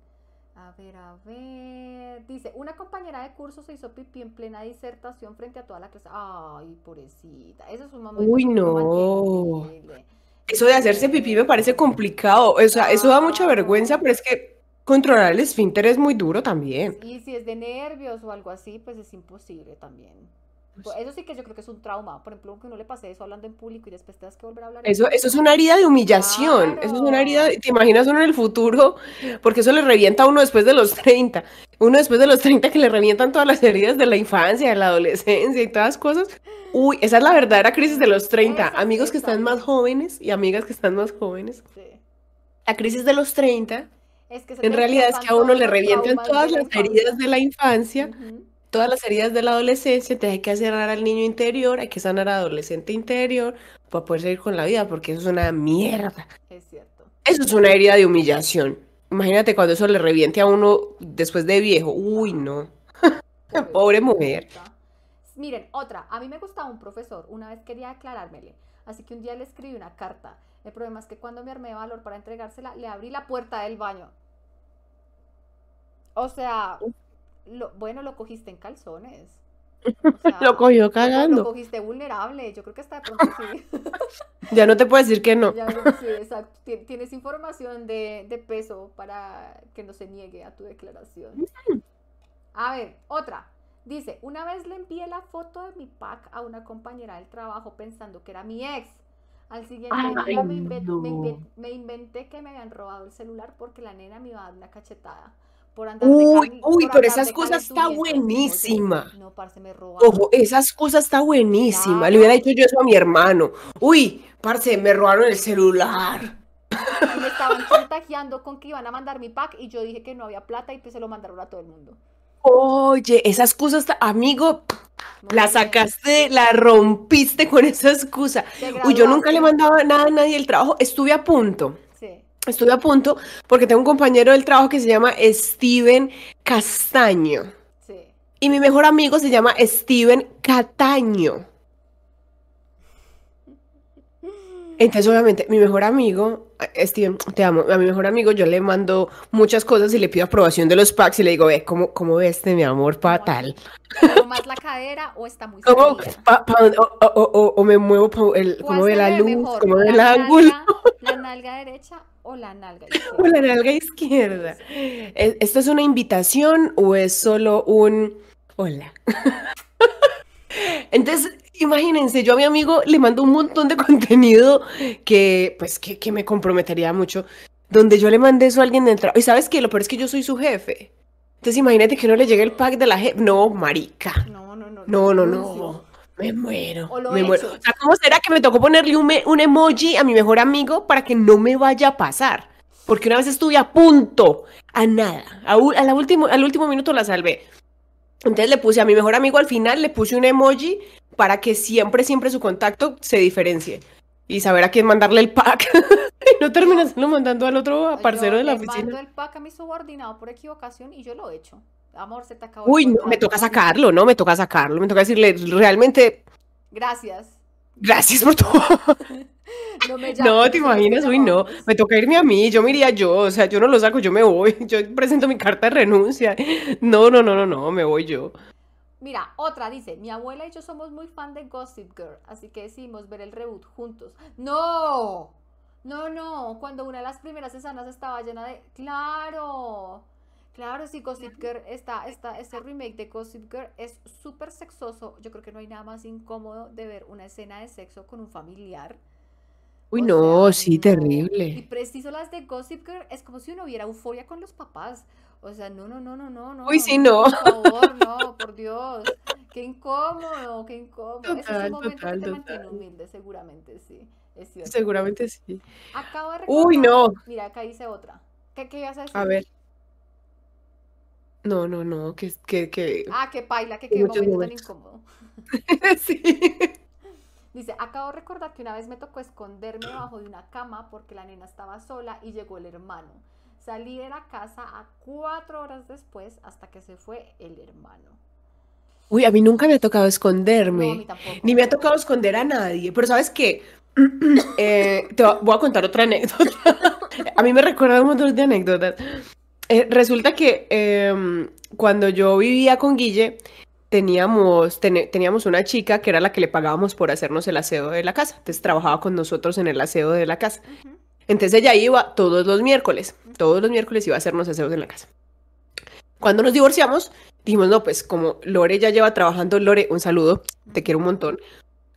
A ver, a ver. Dice, una compañera de curso se hizo pipí en plena disertación frente a toda la clase. Ay, pobrecita. Eso es un momento Uy, no. Eso de hacerse pipí me parece complicado. O sea, eso da mucha vergüenza, pero es que controlar el esfínter es muy duro también. Y si es de nervios o algo así, pues es imposible también. Pues Eso sí que yo creo que es un trauma. Por ejemplo, que uno le pase eso hablando en público y después tengas que volver a hablar. Eso, eso es una herida de humillación. Eso es una herida, ¿te imaginas uno en el futuro? Porque eso le revienta a uno después de los 30. Uno después de los 30 que le revientan todas las heridas de la infancia, de la adolescencia y todas las cosas. Uy, esa es la verdadera crisis de los 30. Amigos que están más jóvenes y amigas que están más jóvenes. La crisis de los 30, Es que en realidad es que a uno le revientan todas las heridas de la infancia, todas las heridas de la adolescencia, entonces hay que cerrar al niño interior, hay que sanar al adolescente interior para poder seguir con la vida, porque eso es una mierda. Es cierto. Eso es una herida de humillación. Imagínate cuando eso le reviente a uno después de viejo. Uy, no. Pobre mujer. Miren, otra. A mí me gustaba un profesor. Una vez quería aclarármele. Así que un día le escribí una carta. El problema es que cuando me armé de valor para entregársela, le abrí la puerta del baño. O sea, lo, bueno, lo cogiste en calzones. Lo cogió Lo cagando. cogiste vulnerable. Yo creo que hasta de pronto sí. Ya no te puedo decir que no. Ya, sí, exacto. Tien- Tienes información de, de peso para que no se niegue a tu declaración. A ver, otra. Dice, una vez le envié la foto de mi pack a una compañera del trabajo pensando que era mi ex. Al siguiente Ay, día me, inven- no. me inven- me inventé que me habían robado el celular porque la nena me iba a dar una cachetada. Por andar de Uy, uy, por pero esas cosas está buenísima. No, parce, me robaron. Ojo, esas cosas está buenísima. Le hubiera dicho yo eso a mi hermano. Uy, parce, me robaron el celular. Y me estaban chantajeando con que iban a mandar mi pack y yo dije que no había plata y pues se lo mandaron a todo el mundo. Oye, esas cosas, está- amigo, la sacaste, la rompiste con esa excusa. Uy, yo nunca le mandaba nada a nadie del trabajo. Estuve a punto. Estuve a punto porque tengo un compañero del trabajo que se llama Steven Castaño. Sí. Y mi mejor amigo se llama Steven Cataño. Entonces, obviamente, mi mejor amigo, eh, Steven, te amo, a mi mejor amigo yo le mando muchas cosas y le pido aprobación de los packs y le digo, ve, ¿cómo, cómo ves este, mi amor, fatal? ¿Muevo más la cadera o está muy ¿Cómo, salida? pa- pa- o, o- o- o me muevo, el, ¿Cuál cómo ve la luz, mejor? cómo ve el ¿La ángulo? ¿La nalga derecha o la nalga izquierda? O la nalga izquierda. ¿E- ¿Esto es una invitación o es solo un hola? Entonces, imagínense, yo a mi amigo le mando un montón de contenido que, pues, que, que me comprometería mucho. Donde yo le mandé eso a alguien de entrada. Y sabes qué, lo peor es que yo soy su jefe. Entonces, imagínate que no le llegue el pack de la jefe. No, marica. No, no, no. No, no, no. Me muero. O lo me he muero. O sea, ¿cómo será que me tocó ponerle un, un emoji a mi mejor amigo para que no me vaya a pasar? Porque una vez estuve a punto, a nada. A, a la último, al último minuto la salvé. Entonces le puse a mi mejor amigo al final, le puse un emoji para que siempre, siempre su contacto se diferencie. Y saber a quién mandarle el pack. y no terminarlo mandando al otro parcero Yo de la le mando oficina. el pack a mi subordinado por equivocación y yo lo he hecho. Amor, se te acabó Uy, no, me toca sacarlo, ¿no? Me toca sacarlo. Me toca decirle, realmente, Gracias. gracias por todo. No me No, llames, te no qué imaginas, uy, no, me toca irme a mí, yo me iría yo, o sea, yo no lo saco, yo me voy, yo presento mi carta de renuncia. No, no, no, no, no, me voy yo. Mira, otra dice, mi abuela y yo somos muy fan de Gossip Girl, así que decidimos ver el reboot juntos. No, no, no, cuando una de las primeras escenas estaba llena de... Claro, claro, sí, Gossip Girl, está, está, este remake de Gossip Girl es súper sexoso. Yo creo que no hay nada más incómodo de ver una escena de sexo con un familiar. Uy, O no, sea, sí, no. Y terrible. preciso las de Gossip Girl es como si uno viera euforia con los papás. O sea, no, no, no, no, no, no. Uy, sí, no. Por favor, no, por Dios. Qué incómodo, qué incómodo. Ese es Total, un momento total, que te total. mantiene humilde, seguramente, sí. Es cierto. Seguramente sí. Acabo de Uy, recordar- no. Mira, acá hice otra. ¿Qué, qué ibas a decir? A ver. No, no, no, que, que, que... Ah, qué paila, que qué momento tan momentos. incómodo. sí. Dice, acabo de recordar que una vez me tocó esconderme debajo de una cama porque la nena estaba sola y llegó el hermano. Salí de la casa a cuatro horas después hasta que se fue el hermano. Uy, a mí nunca me ha tocado esconderme. No, a mí tampoco. Ni me ha tocado esconder a nadie. Pero ¿sabes qué? Eh, te voy a contar otra anécdota. a mí me recuerda un montón de anécdotas. Eh, resulta que em, cuando yo vivía con Guille, teníamos, teníamos una chica que era la que le pagábamos por hacernos el aseo de la casa. Entonces trabajaba con nosotros en el aseo de la casa. Entonces ella iba todos los miércoles. Todos los miércoles iba a hacernos aseos en la casa. Cuando nos divorciamos, dijimos, no, pues como Lore ya lleva trabajando, Lore, un saludo, te quiero un montón.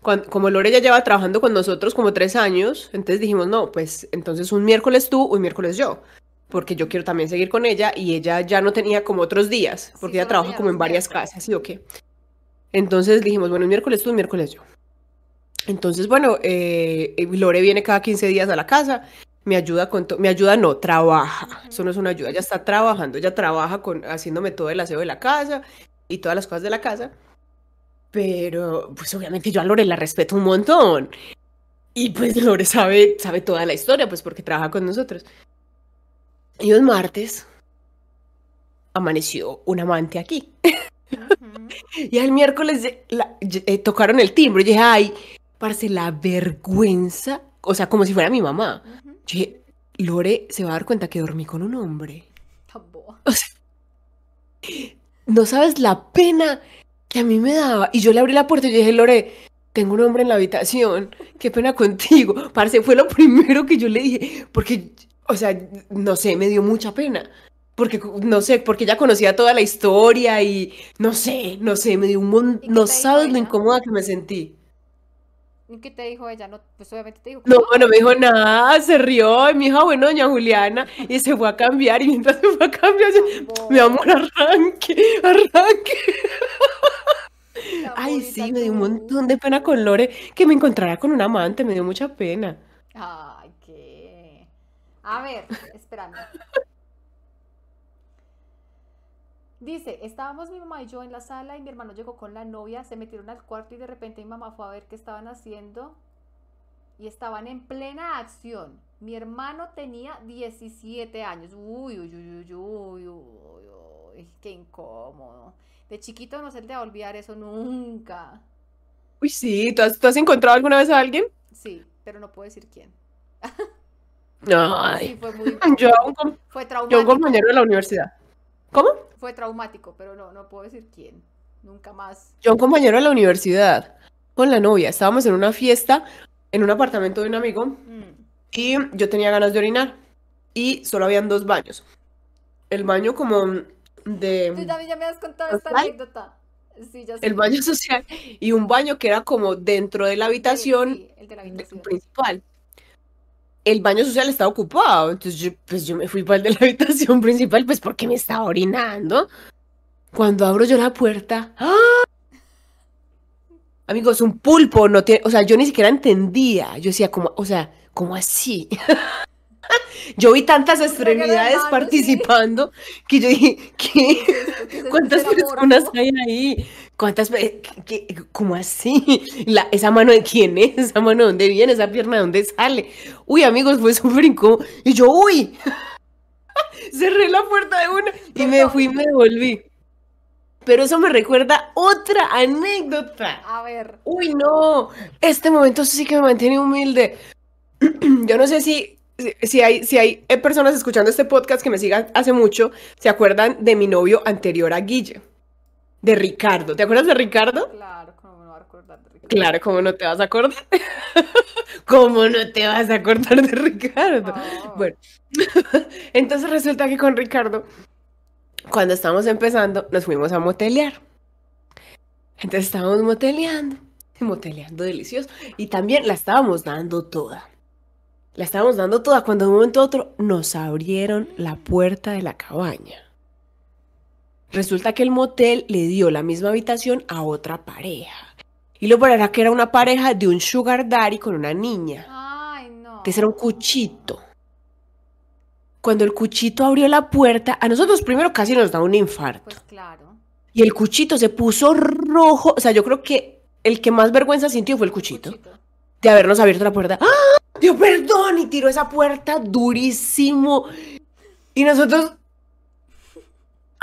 Como Lore ya lleva trabajando con nosotros como tres años, entonces dijimos, no, pues entonces un miércoles tú, un miércoles yo, porque yo quiero también seguir con ella y ella ya no tenía como otros días, porque ella solo trabaja como en varias casas, ¿sí o qué? Entonces dijimos, bueno, un miércoles tú, un miércoles yo. Entonces, bueno, eh, eh, Lore viene cada 15 días a la casa, me ayuda con todo, me ayuda no, trabaja, eso no es una ayuda, ella está trabajando, ella trabaja con, haciéndome todo el aseo de la casa y todas las cosas de la casa, pero pues obviamente yo a Lore la respeto un montón. Y pues Lore sabe, sabe toda la historia, pues porque trabaja con nosotros. Y un martes amaneció un amante aquí. y el miércoles eh, la- eh, tocaron el timbre. Y dije, ay, parce, la vergüenza. O sea, como si fuera mi mamá. Yo dije, Lore se va a dar cuenta que dormí con un hombre. O sea, no sabes la pena que a mí me daba. Y yo le abrí la puerta y yo dije, Lore, tengo un hombre en la habitación. Qué pena contigo. Parce, fue lo primero que yo le dije. Porque, o sea, no sé, me dio mucha pena. Porque, no sé, porque ella conocía toda la historia y no sé, no sé, me dio un montón. No sabes lo incómoda que me sentí. ¿Y qué te dijo ella? No, pues obviamente te dijo. No, no me dijo nada, se rió y me dijo, "Ah, bueno, doña Juliana, y se fue a cambiar, y mientras se fue a cambiar, yo, mi amor, arranque, arranque. Ay, sí, me dio un montón de pena con Lore, que me encontrara con un amante, me dio mucha pena. Qué. A ver, espérame. Dice, estábamos mi mamá y yo en la sala y mi hermano llegó con la novia, se metieron al cuarto y de repente mi mamá fue a ver qué estaban haciendo y estaban en plena acción. Mi hermano tenía 17 años. Uy, uy, uy, uy, uy, uy, uy, qué incómodo. De chiquito no se te va a olvidar eso nunca. Uy, sí, ¿tú has, tú has encontrado alguna vez a alguien? Sí, pero no puedo decir quién. Ay, Sí, fue muy yo un, Fue yo un traumático. compañero de la universidad. ¿Cómo? Fue traumático, pero no, no puedo decir quién. Nunca más. Yo un compañero de la universidad, con la novia, estábamos en una fiesta, en un apartamento de un amigo, Mm. y yo tenía ganas de orinar, y solo habían dos baños. El baño como de... Tú también ya me has contado esta anécdota. Sí, ya el baño social y un baño que era como dentro de la habitación Sí, el de la habitación. principal. El baño social estaba ocupado, entonces yo, pues yo me fui para el de la habitación principal, pues porque me estaba orinando. Cuando abro yo la puerta, ¡ah! Amigos, un pulpo no tiene, o sea, yo ni siquiera entendía. Yo decía, como, o sea, ¿cómo así? Yo vi tantas extremidades sí. participando que yo dije, ¿qué? ¿Qué es ¿Cuántas personas hay ahí? ¿Cuántas? qué- ¿Cómo así? La, ¿Esa mano de quién es? ¿Esa mano de dónde viene? ¿Esa pierna de dónde sale? Uy, amigos, fue súper incómodo. Y yo, uy, cerré la puerta de una y me fui y me devolví. Pero eso me recuerda otra anécdota. A ver. Uy, no, este momento sí que me mantiene humilde. Yo no sé si, si- si hay, si hay eh, personas escuchando este podcast que me sigan hace mucho, se acuerdan de mi novio anterior a Guille, de Ricardo. ¿Te acuerdas de Ricardo? Claro, ¿cómo me voy a acordar de Ricardo? Claro, ¿cómo no te vas a acordar? ¿Cómo no te vas a acordar de Ricardo? Oh. Bueno, entonces resulta que con Ricardo, cuando estábamos empezando, nos fuimos a motelear. Entonces estábamos moteleando, moteleando delicioso, y también la estábamos dando toda. La estábamos dando toda cuando de un momento a otro nos abrieron la puerta de la cabaña. Resulta que el motel le dio la misma habitación a otra pareja. Y lo era que era una pareja de un sugar daddy con una niña. Ay, no. Entonces era un cuchito. Cuando el cuchito abrió la puerta, a nosotros primero casi nos da un infarto. Pues claro. Y el cuchito se puso rojo. O sea, yo creo que el que más vergüenza sintió fue el cuchito. De habernos abierto la puerta. ¡Ah! Dios, perdón. Y tiró esa puerta durísimo. Y nosotros.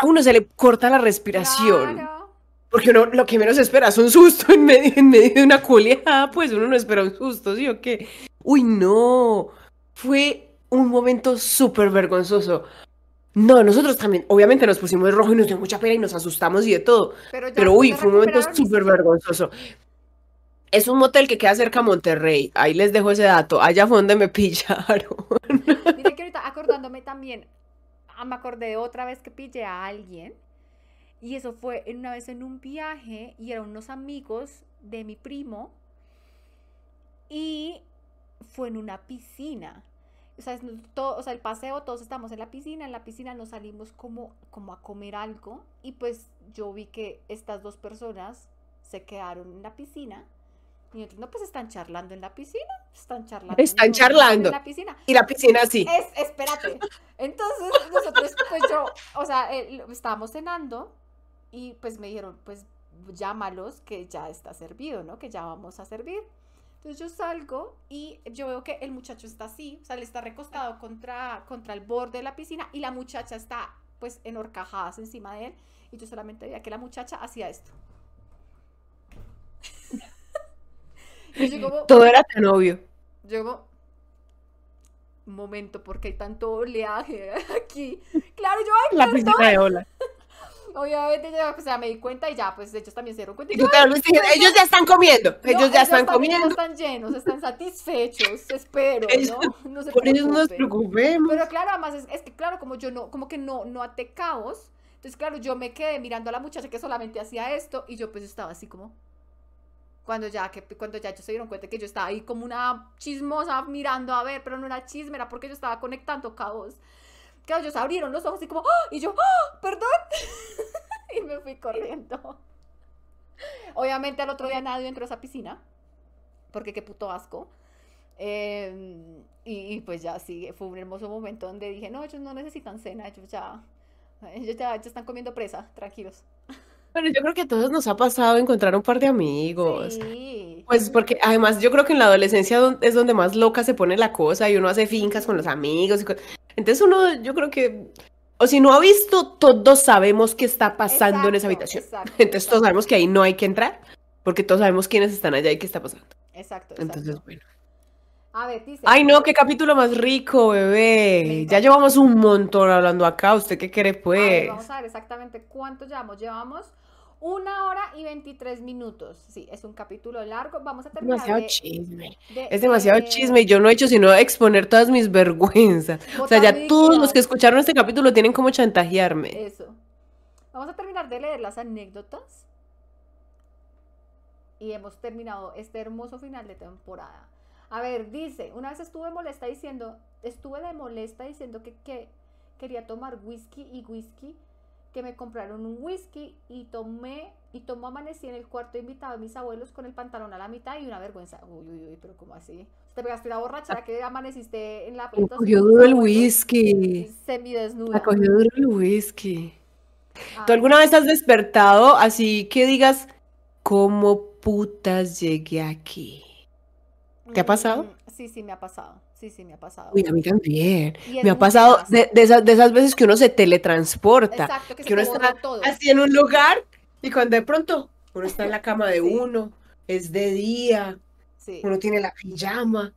A uno se le corta la respiración. Claro. Porque uno lo que menos espera es un susto en medio, en medio de una culeada, pues uno no espera un susto, ¿sí o qué? Uy, no. Fue un momento súper vergonzoso. No, nosotros también, obviamente nos pusimos rojo y nos dio mucha pena y nos asustamos y de todo. Pero, ya Pero uy, fue un momento súper vergonzoso. Es un motel que queda cerca a Monterrey. Ahí les dejo ese dato. Allá fue donde me pillaron. Mira que ahorita acordándome también, ah, me acordé otra vez que pillé a alguien. Y eso fue una vez en un viaje y eran unos amigos de mi primo. Y fue en una piscina. O sea, o sea, el paseo, todos estamos en la piscina. En la piscina nos salimos como, como a comer algo. Y pues yo vi que estas dos personas se quedaron en la piscina. Y nosotros, no, pues están charlando en la piscina. Están charlando. Están charlando. En la piscina. Y la piscina así. Es, espérate. Entonces, nosotros, pues yo, o sea, eh, estábamos cenando y pues me dijeron, pues llámalos que ya está servido, ¿no? Que ya vamos a servir. Entonces yo salgo y yo veo que el muchacho está así, o sea, le está recostado contra, contra el borde de la piscina y la muchacha está pues en horcajadas encima de él y yo solamente veía que la muchacha hacía esto. Y yo como, Todo era tan obvio. yo como, un momento, porque hay tanto oleaje aquí. Claro, yo, ay, La perdón. piscina de ola. Obviamente, ya, pues, ya me di cuenta y ya, pues ellos también se dieron cuenta. Y yo, tú te "Ay, volviste y dijiste, pues, ellos ya están comiendo. no, Ellos ya están comiendo. están llenos, están satisfechos, espero, Ellos- ¿no? No se Por eso nos preocupen. preocupemos. Pero claro, además es, es que claro, como yo no, como que no, no até caos, entonces claro, yo me quedé mirando a la muchacha que solamente hacía esto y yo pues estaba así como, cuando ya, que, cuando ya ellos se dieron cuenta que yo estaba ahí como una chismosa mirando a ver, pero no era chisme, era porque yo estaba conectando caos. Claro, ellos abrieron los ojos así como, ¡Ah! y yo, ¡Ah! perdón, y me fui corriendo. Obviamente al otro día nadie entró a esa piscina, porque qué puto asco. Eh, y, y pues ya sí, fue un hermoso momento donde dije, no, ellos no necesitan cena, ellos ya, ellos ya, ya están comiendo presa, tranquilos. Pero yo creo que a todos nos ha pasado encontrar un par de amigos. Sí. Pues porque además yo creo que en la adolescencia es donde más loca se pone la cosa y uno hace fincas con los amigos. y co- Entonces uno, yo creo que, o si no ha visto, todos sabemos qué está pasando en esa Exacto, habitación. exacto, Entonces todos sabemos que ahí no hay que entrar, porque todos sabemos quiénes están allá y qué está pasando. Exacto, exacto. Entonces, bueno. A ver, dice. Ay, no, qué capítulo más rico, bebé. Ya llevamos un montón hablando acá. ¿Usted qué quiere, A ver, pues? vamos a ver exactamente cuánto llevamos. Llevamos una hora y 23 minutos. Sí, es un capítulo largo. Vamos a terminar Demasiado de- chisme. de- Es demasiado de- chisme y yo no he hecho sino exponer todas mis vergüenzas. O sea, ya todos los que escucharon este capítulo tienen como chantajearme. Eso. Vamos a terminar de leer las anécdotas. Y hemos terminado este hermoso final de temporada. A ver, dice, una vez estuve molesta diciendo, estuve de molesta diciendo que, que quería tomar whisky y whisky, que me compraron un whisky y tomé, y tomó amanecí en el cuarto invitado a mis abuelos con el pantalón a la mitad y una vergüenza. Uy, uy, uy, pero ¿cómo así? Te pegaste una borrachera que amaneciste en la Me habitación cogió duro el whisky. Semidesnuda. Me cogió duro el whisky. Ah. ¿Tú alguna vez has despertado así que digas, ¿cómo putas llegué aquí? ¿Te ha pasado? Mm, Sí, sí, me ha pasado. Sí, sí, me ha pasado. Uy, a mí también. Me ha pasado de, de esas, de esas veces que uno se teletransporta. Exacto, que se que uno te borra está todo. así en un lugar y cuando de pronto uno está en la cama de uno, es de día, Sí. uno tiene la pijama.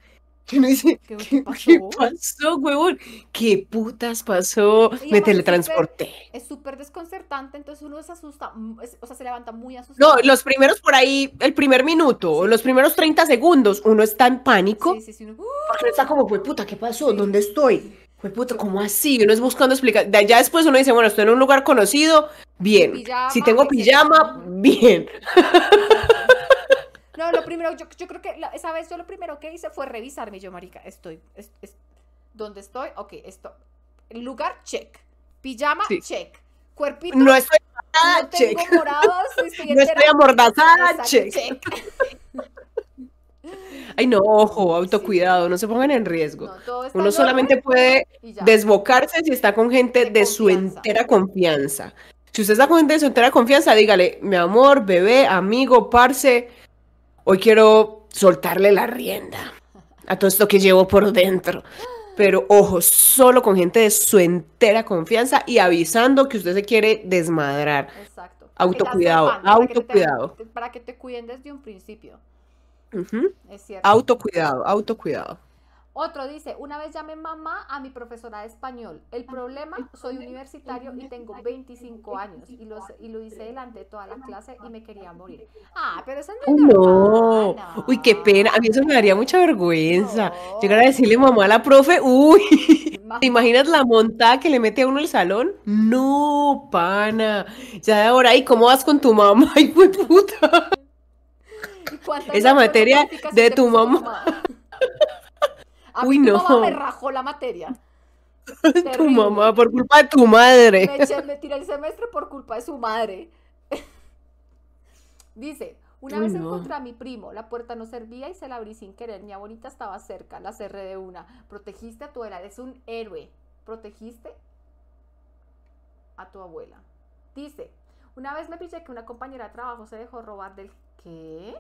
Y uno dice, ¿Qué, ¿qué, pasó? qué pasó, huevón? ¿Qué putas pasó? Y Me teletransporté. Es súper desconcertante, entonces uno se asusta, mm, es- o sea, se levanta muy asustado. No, los primeros por ahí, el primer minuto, los primeros 30 segundos, uno está en pánico. Sí, sí, sí, uno- Porque está como, fue puta, ¿qué pasó? ¿Dónde estoy? Fue puta, ¿cómo así? Uno es buscando explicar. de- Ya después uno dice, bueno, estoy en un lugar conocido, bien. Pijama, si tengo pijama, bien. No, lo primero, yo, yo creo que la- esa vez yo lo primero que hice fue revisarme. Yo, marica, estoy, es- es- ¿dónde estoy? Ok, esto. Lugar, check. Pijama, Sí. check. Cuerpito, No estoy no tengo check. morados, estoy No estoy amordazada, Exacto, check. Ay, no, ojo, autocuidado, no se pongan en riesgo. No, Uno en solamente puede desbocarse si está con gente De de su entera confianza. Si usted está con gente de su entera confianza, dígale, mi amor, bebé, amigo, parce, hoy quiero soltarle la rienda a todo esto que llevo por dentro. Pero ojo, solo con gente de su entera confianza y avisando que usted se quiere desmadrar. Exacto. Autocuidado, sepan, para que te- autocuidado. Para que te cuiden desde un principio. Ujú. Es cierto. Autocuidado, autocuidado. Otro dice, una vez llamé mamá a mi profesora de español. El problema, soy universitario y tengo 25 años y lo, y lo hice delante de toda la clase y me quería morir. Ah, pero eso no es no. normal, Uy, qué pena. A mí eso me daría mucha vergüenza. Llegar a decirle mamá a la profe, uy, ¿te imaginas la montada que le mete a uno el salón? No, pana. Ya de ahora, ¿y cómo vas con tu mamá? Ay, puta. ¿Y cuántas Esa materia de tu mamá. A Uy, mí no. mamá me rajó la materia. Tu mamá, por culpa de tu madre. Me, eché, me tiré el semestre por culpa de su madre. Dice, una vez no. encontré a mi primo, la puerta no servía y se la abrí sin querer. Mi abuelita estaba cerca, la cerré de una. Protegiste a tu abuela, eres un héroe. Protegiste a tu abuela. Dice, una vez me pillé que una compañera de trabajo se dejó robar del... ¿Qué?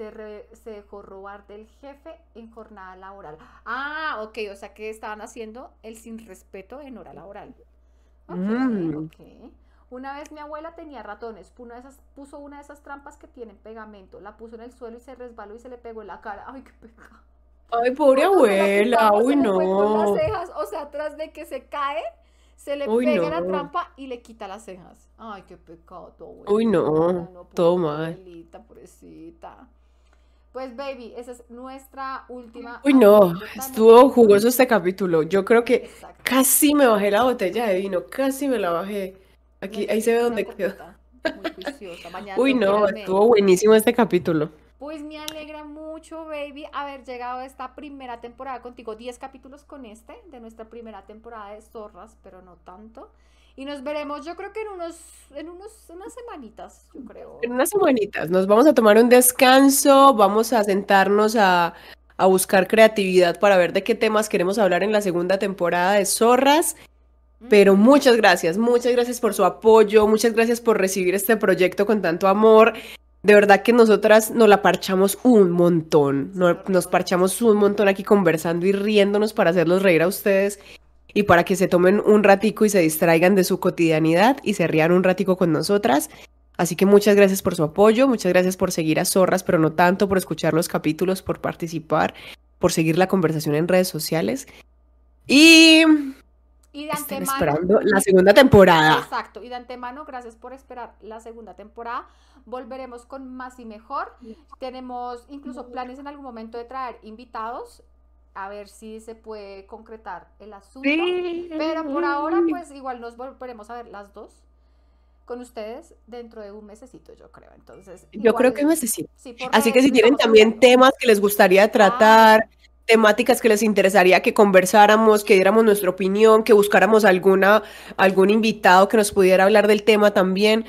Se, re- se dejó robar del jefe en jornada laboral. Ah, ok, o sea que estaban haciendo el sin respeto en hora laboral. Ok, Mm. ok. Una vez mi abuela tenía ratones, puso una, de esas, puso una de esas trampas que tienen pegamento, la puso en el suelo y se resbaló y se le pegó en la cara. Ay, qué pecado. Ay, pobre Cuando abuela. quitamos, Uy, con no. las cejas, o sea, tras de que se cae, se le Uy, pega la no. trampa y le quita las cejas. Ay, qué pecado tu abuela. Uy, no. Todo mal. Abuelita, pobrecita. Pues, baby, esa es nuestra última. Uy, no. Estuvo jugoso este capítulo. Yo creo que casi me bajé la botella de vino. Casi me la bajé. Aquí, ahí se ve dónde quedó. Muy juiciosa. Mañana Uy, no. Estuvo buenísimo este capítulo. Pues me alegra mucho, baby, haber llegado a esta primera temporada contigo. 10 capítulos con este, de nuestra primera temporada de Zorras, pero no tanto. Y nos veremos, yo creo que en unos, en unos, unas semanitas, yo creo. En unas semanitas nos vamos a tomar un descanso, vamos a sentarnos a, a buscar creatividad para ver de qué temas queremos hablar en la segunda temporada de Zorras. Pero muchas gracias, muchas gracias por su apoyo, muchas gracias por recibir este proyecto con tanto amor. De verdad que nosotras nos la parchamos un montón, no- nos parchamos un montón aquí conversando y riéndonos para hacerlos reír a ustedes y para que se tomen un ratico y se distraigan de su cotidianidad y se rían un ratico con nosotras. Así que muchas gracias por su apoyo, muchas gracias por seguir a Zorras, pero no tanto por escuchar los capítulos, por participar, por seguir la conversación en redes sociales. Y Y de antemano. esperando la segunda temporada. Exacto, y de antemano, gracias por esperar la segunda temporada. Volveremos con más y mejor. Tenemos incluso planes en algún momento de traer invitados. A ver si se puede concretar el asunto. Sí. Pero por ahora, pues igual nos volveremos a ver las dos con ustedes dentro de un mesecito, yo creo. Entonces, Yo creo que necesito. sí, por Así que si tienen también hablando. temas que les gustaría tratar, temáticas que les interesaría que conversáramos, que diéramos nuestra opinión, que buscáramos alguna, algún invitado que nos pudiera hablar del tema también.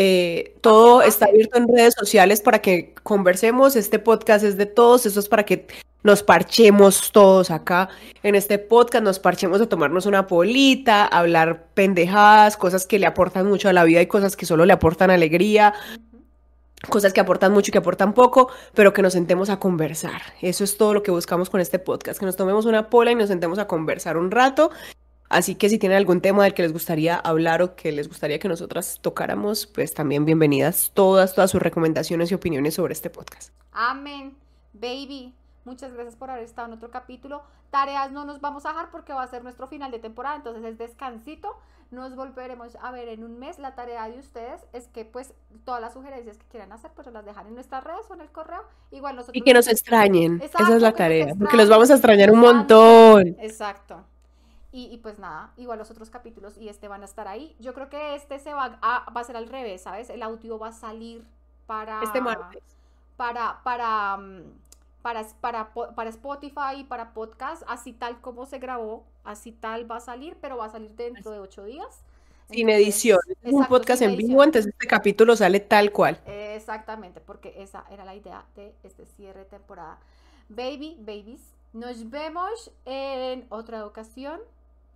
Eh, todo está abierto en redes sociales para que conversemos. Este podcast es de todos, eso es para que nos parchemos todos acá en este podcast, nos parchemos a tomarnos una polita, hablar pendejadas, cosas que le aportan mucho a la vida y cosas que solo le aportan alegría cosas que aportan mucho y que aportan poco, pero que nos sentemos a conversar. Eso es todo lo que buscamos con este podcast, que nos tomemos una pola y nos sentemos a conversar un rato. Así que si tienen algún tema del que les gustaría hablar o que les gustaría que nosotras tocáramos, pues también bienvenidas todas, todas sus recomendaciones y opiniones sobre este podcast. Amén. Baby, muchas gracias por haber estado en otro capítulo. Tareas no nos vamos a dejar porque va a ser nuestro final de temporada, entonces es descansito. Nos volveremos a ver en un mes. La tarea de ustedes es que pues todas las sugerencias que quieran hacer, pues las dejan en nuestras redes o en el correo. Igual nosotros Y que nos extrañen, Exacto, esa es la tarea, porque los vamos a extrañar un montón. Exacto. Y, y pues nada, igual los otros capítulos y este van a estar ahí. Yo creo que este se va a, va a ser al revés, ¿sabes? El audio va a salir para Este martes. para para mm, para para para Spotify y para podcast, así tal como se grabó, así tal va a salir, pero va a salir dentro de ocho días. Sin Entonces, edición, es un podcast sin en vivo, entonces este capítulo sale tal cual. Exactamente, porque esa era la idea de este cierre de temporada. Baby, babies, nos vemos en otra ocasión.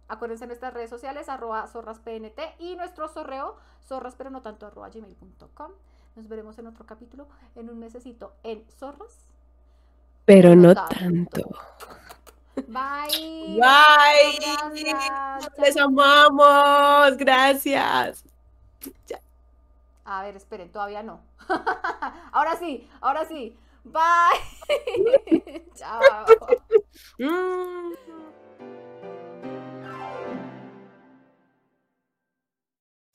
Acuérdense de nuestras redes sociales, arroba zorraspnt y nuestro zorreo, zorras pero no tanto, arroba gmail.com. Nos veremos en otro capítulo en un mesecito en Zorras. Pero no tanto. tanto. Bye. Bye. Gracias. Les amamos. Gracias. A ver, esperen, todavía no. ahora sí, ahora sí. Bye. Chao.